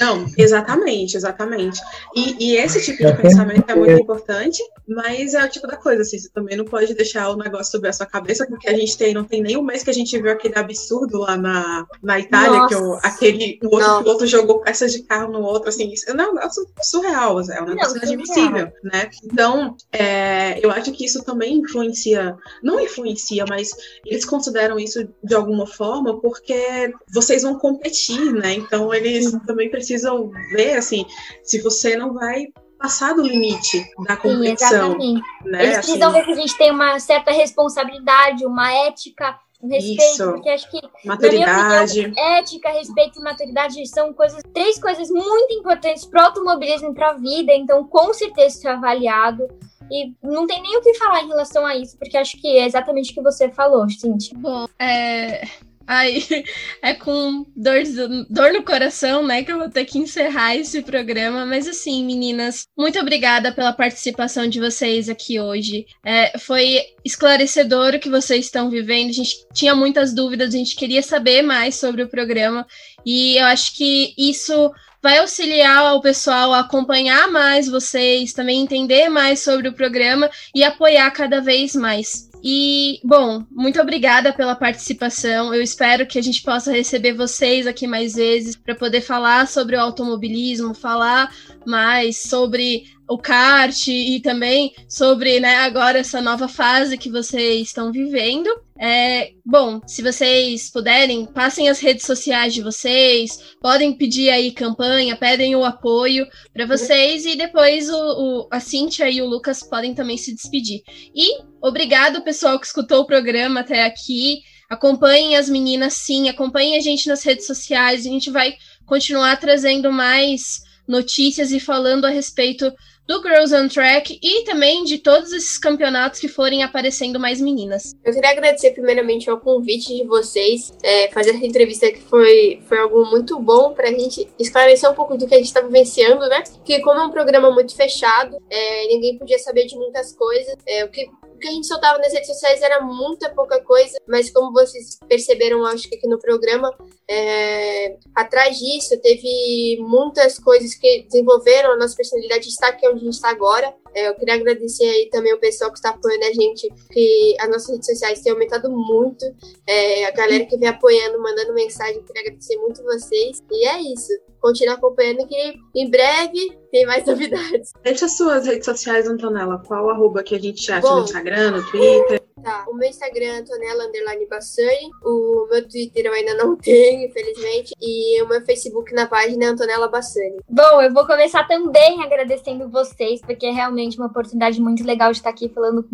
Não, exatamente, exatamente. E, e esse tipo de pensamento é muito importante, mas é o tipo da coisa, assim, você também não pode deixar o negócio sobre a sua cabeça, porque a gente tem, não tem nem um mês que a gente viu aquele absurdo lá na, na Itália, Nossa. que o, aquele, o outro Nossa. piloto jogou peças de carro no outro, assim, isso é um negócio surreal, é um negócio inadmissível, né? Então, é, eu acho que isso também influencia, não influencia, mas eles consideram isso de alguma forma, porque vocês vão competir, né? Então eles Sim. também precisam ver assim, se você não vai passar do limite da competição. Sim, exatamente. Né? Eles precisam assim, ver que a gente tem uma certa responsabilidade, uma ética um respeito, Isso. porque acho que maturidade. Opinião, ética, respeito e maturidade são coisas, três coisas muito importantes para o automobilismo e para a vida, então com certeza isso é avaliado. E não tem nem o que falar em relação a isso, porque acho que é exatamente o que você falou, Cintia. Bom, é. Aí é com dor, dor no coração, né, que eu vou ter que encerrar esse programa. Mas assim, meninas, muito obrigada pela participação de vocês aqui hoje. É, foi esclarecedor o que vocês estão vivendo. A gente tinha muitas dúvidas, a gente queria saber mais sobre o programa. E eu acho que isso vai auxiliar o pessoal a acompanhar mais vocês, também entender mais sobre o programa e apoiar cada vez mais. E, bom, muito obrigada pela participação. Eu espero que a gente possa receber vocês aqui mais vezes para poder falar sobre o automobilismo, falar mais sobre o kart e também sobre né, agora essa nova fase que vocês estão vivendo. É, bom, se vocês puderem, passem as redes sociais de vocês, podem pedir aí campanha, pedem o apoio para vocês e depois o, o, a Cíntia e o Lucas podem também se despedir. E obrigado, pessoal, que escutou o programa até aqui. Acompanhem as meninas, sim, acompanhem a gente nas redes sociais, a gente vai continuar trazendo mais notícias e falando a respeito do Girls on Track e também de todos esses campeonatos que forem aparecendo mais meninas. Eu queria agradecer primeiramente ao convite de vocês, é, fazer essa entrevista que foi, foi algo muito bom para a gente esclarecer um pouco do que a gente está vivenciando, né? Que como é um programa muito fechado, é, ninguém podia saber de muitas coisas. É, o que que a gente soltava nas redes sociais era muita pouca coisa, mas como vocês perceberam, acho que aqui no programa, é, atrás disso teve muitas coisas que desenvolveram a nossa personalidade de estar aqui onde a gente está agora. É, eu queria agradecer aí também o pessoal que está apoiando a gente, que as nossas redes sociais têm aumentado muito. É, a galera que vem apoiando, mandando mensagem, eu queria agradecer muito vocês. E é isso. Continue acompanhando que em breve tem mais novidades. Deixa as suas redes sociais, Antonella. Qual arroba que a gente acha Bom, no Instagram, no Twitter? Tá, o meu Instagram é Antonella Underline Bassani, o meu Twitter eu ainda não tenho, infelizmente, e o meu Facebook na página é Antonella Bassani. Bom, eu vou começar também agradecendo vocês, porque é realmente uma oportunidade muito legal de estar aqui falando,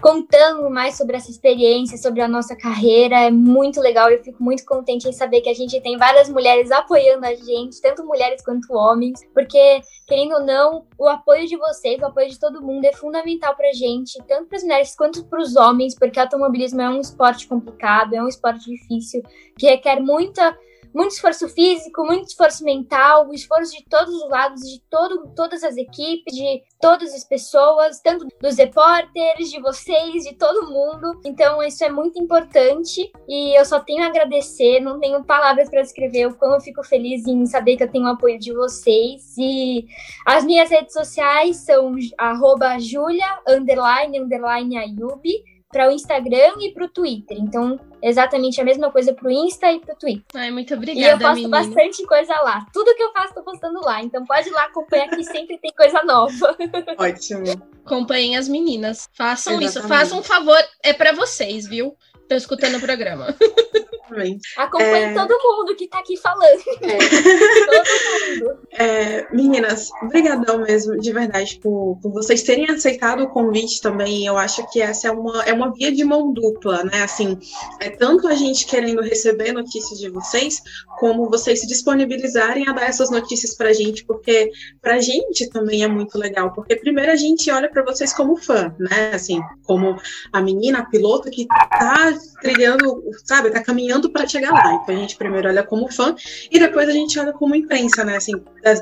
contando mais sobre essa experiência, sobre a nossa carreira, é muito legal, eu fico muito contente em saber que a gente tem várias mulheres apoiando a gente, tanto mulheres quanto homens, porque, querendo ou não, o apoio de vocês, o apoio de todo mundo é fundamental pra gente, tanto para as mulheres quanto para os homens, porque automobilismo é um esporte complicado, é um esporte difícil, que requer muita, muito esforço físico, muito esforço mental, o esforço de todos os lados, de todo, todas as equipes, de todas as pessoas, tanto dos repórteres, de vocês, de todo mundo. Então, isso é muito importante e eu só tenho a agradecer, não tenho palavras para descrever o quão eu fico feliz em saber que eu tenho o apoio de vocês. E as minhas redes sociais são arroba julia, underline, underline, ayubi para o Instagram e para o Twitter. Então, exatamente a mesma coisa para o Insta e para o Twitter. Ai, muito obrigada. E eu posto menina. bastante coisa lá. Tudo que eu faço, tô postando lá. Então, pode ir lá acompanhar que sempre tem coisa nova. Ótimo. Acompanhem as meninas. Façam Exatamente. isso. Façam um favor. É para vocês, viu? Tô escutando o programa. Exatamente. Acompanhe É. todo mundo que tá aqui falando. É. todo mundo. É, meninas, brigadão mesmo, de verdade, por, por vocês terem aceitado o convite também. Eu acho que essa é uma, é uma via de mão dupla, né? Assim, é tanto a gente querendo receber notícias de vocês, como vocês se disponibilizarem a dar essas notícias pra gente, porque pra gente também é muito legal, porque primeiro a gente olha pra vocês como fã, né? Assim, como a menina, a piloto que tá trilhando, sabe, tá caminhando pra chegar lá. Então a gente primeiro olha como fã e depois a gente olha como imprensa, né? Assim,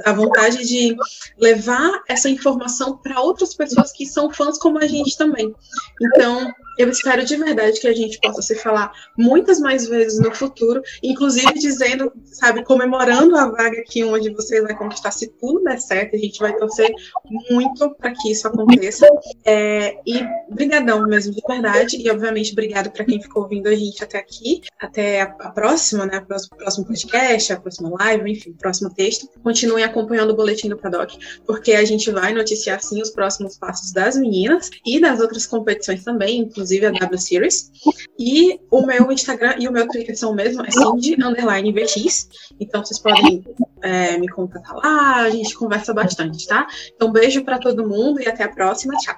a, vontade de levar essa informação para outras pessoas que são fãs como a gente também. Então, eu espero de verdade que a gente possa se falar muitas mais vezes no futuro, inclusive dizendo, sabe, comemorando a vaga aqui onde você vai conquistar, se tudo der certo, a gente vai torcer muito para que isso aconteça. É, e brigadão mesmo, de verdade, e obviamente obrigado para quem ficou ouvindo a gente até aqui, até a, a próxima, né, o próximo, podcast, a próxima live, enfim, próximo texto. Continuem acompanhando o Boletim do Paddock, porque a gente vai noticiar, sim, os próximos passos das meninas e das outras competições também, inclusive a W Series. E o meu Instagram e o meu Twitter são o mesmo, é Cindy. Então vocês podem é, me contatar lá, a gente conversa bastante, tá? Então beijo para todo mundo e até a próxima. Tchau.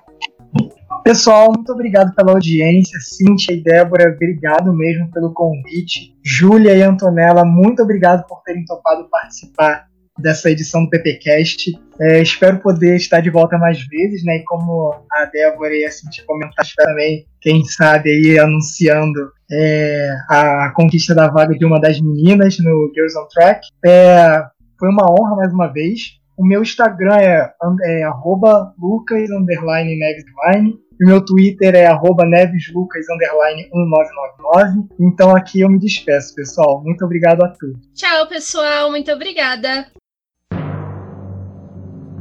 Pessoal, muito obrigado pela audiência. Cíntia e Débora, obrigado mesmo pelo convite. Júlia e Antonella, muito obrigado por terem topado participar dessa edição do PPcast. É, espero poder estar de volta mais vezes, né? E como a Débora e a Cintia comentaram também, quem sabe aí anunciando é, a conquista da vaga de uma das meninas no Girls on Track. É, foi uma honra mais uma vez. O meu Instagram é, é arroba nevisline. E o meu Twitter é arroba neveslucas underline 1999. Então aqui eu me despeço, pessoal. Muito obrigado a todos. Tchau, pessoal. Muito obrigada.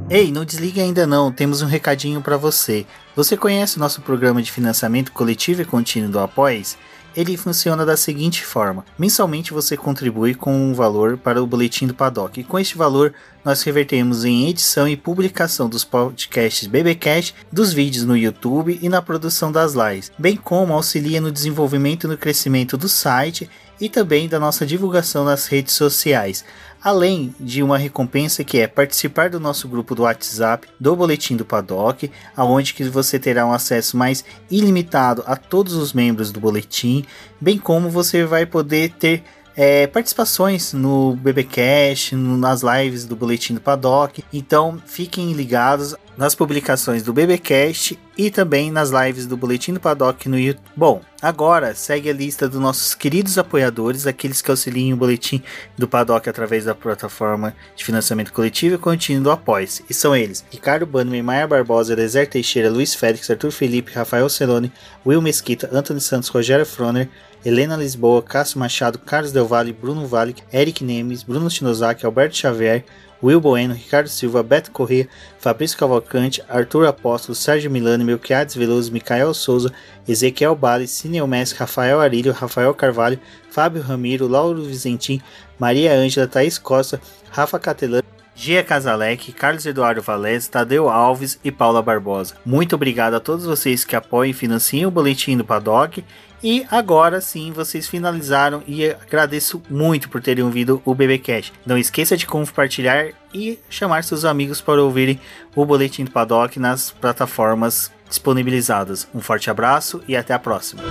Ei, não desligue ainda não, temos um recadinho para você. Você conhece o nosso programa de financiamento coletivo e contínuo do Apoies? Ele funciona da seguinte forma: mensalmente você contribui com um valor para o boletim do Paddock, e com este valor nós revertemos em edição e publicação dos podcasts BBcast, dos vídeos no YouTube e na produção das lives, bem como auxilia no desenvolvimento e no crescimento do site e também da nossa divulgação nas redes sociais além de uma recompensa que é participar do nosso grupo do WhatsApp do Boletim do Paddock, aonde que você terá um acesso mais ilimitado a todos os membros do boletim, bem como você vai poder ter é, participações no BBcast, nas lives do Boletim do Paddock. Então fiquem ligados nas publicações do BBcast e também nas lives do Boletim do Paddock no YouTube. Bom, agora segue a lista dos nossos queridos apoiadores, aqueles que auxiliam o Boletim do Paddock através da plataforma de financiamento coletivo e contínuo do Apoies. E são eles: Ricardo Bannerman, Maia Barbosa, Elezer Teixeira, Luiz Félix, Arthur Felipe, Rafael Celone, Will Mesquita, Anthony Santos, Rogério Froner, Helena Lisboa, Cássio Machado, Carlos Del Valle, Bruno Vale, Eric Nemes, Bruno Shinozaki, Alberto Xavier, Will Bueno, Ricardo Silva, Beto Corrêa, Fabrício Cavalcante, Arthur Apóstolo, Sérgio Milano, Melquiades Veloso, Micael Souza, Ezequiel Bale, Cineu Messi, Rafael Arilho, Rafael Carvalho, Fábio Ramiro, Lauro Vizentim, Maria Ângela, Thaís Costa, Rafa Catelano, Gia Casalec, Carlos Eduardo Valés, Tadeu Alves e Paula Barbosa. Muito obrigado a todos vocês que apoiam e financiam o Boletim do Paddock. E agora sim, vocês finalizaram e agradeço muito por terem ouvido o BBcast. Não esqueça de compartilhar e chamar seus amigos para ouvirem o Boletim do Paddock nas plataformas disponibilizadas. Um forte abraço e até a próxima.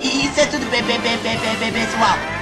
Isso é tudo, pessoal.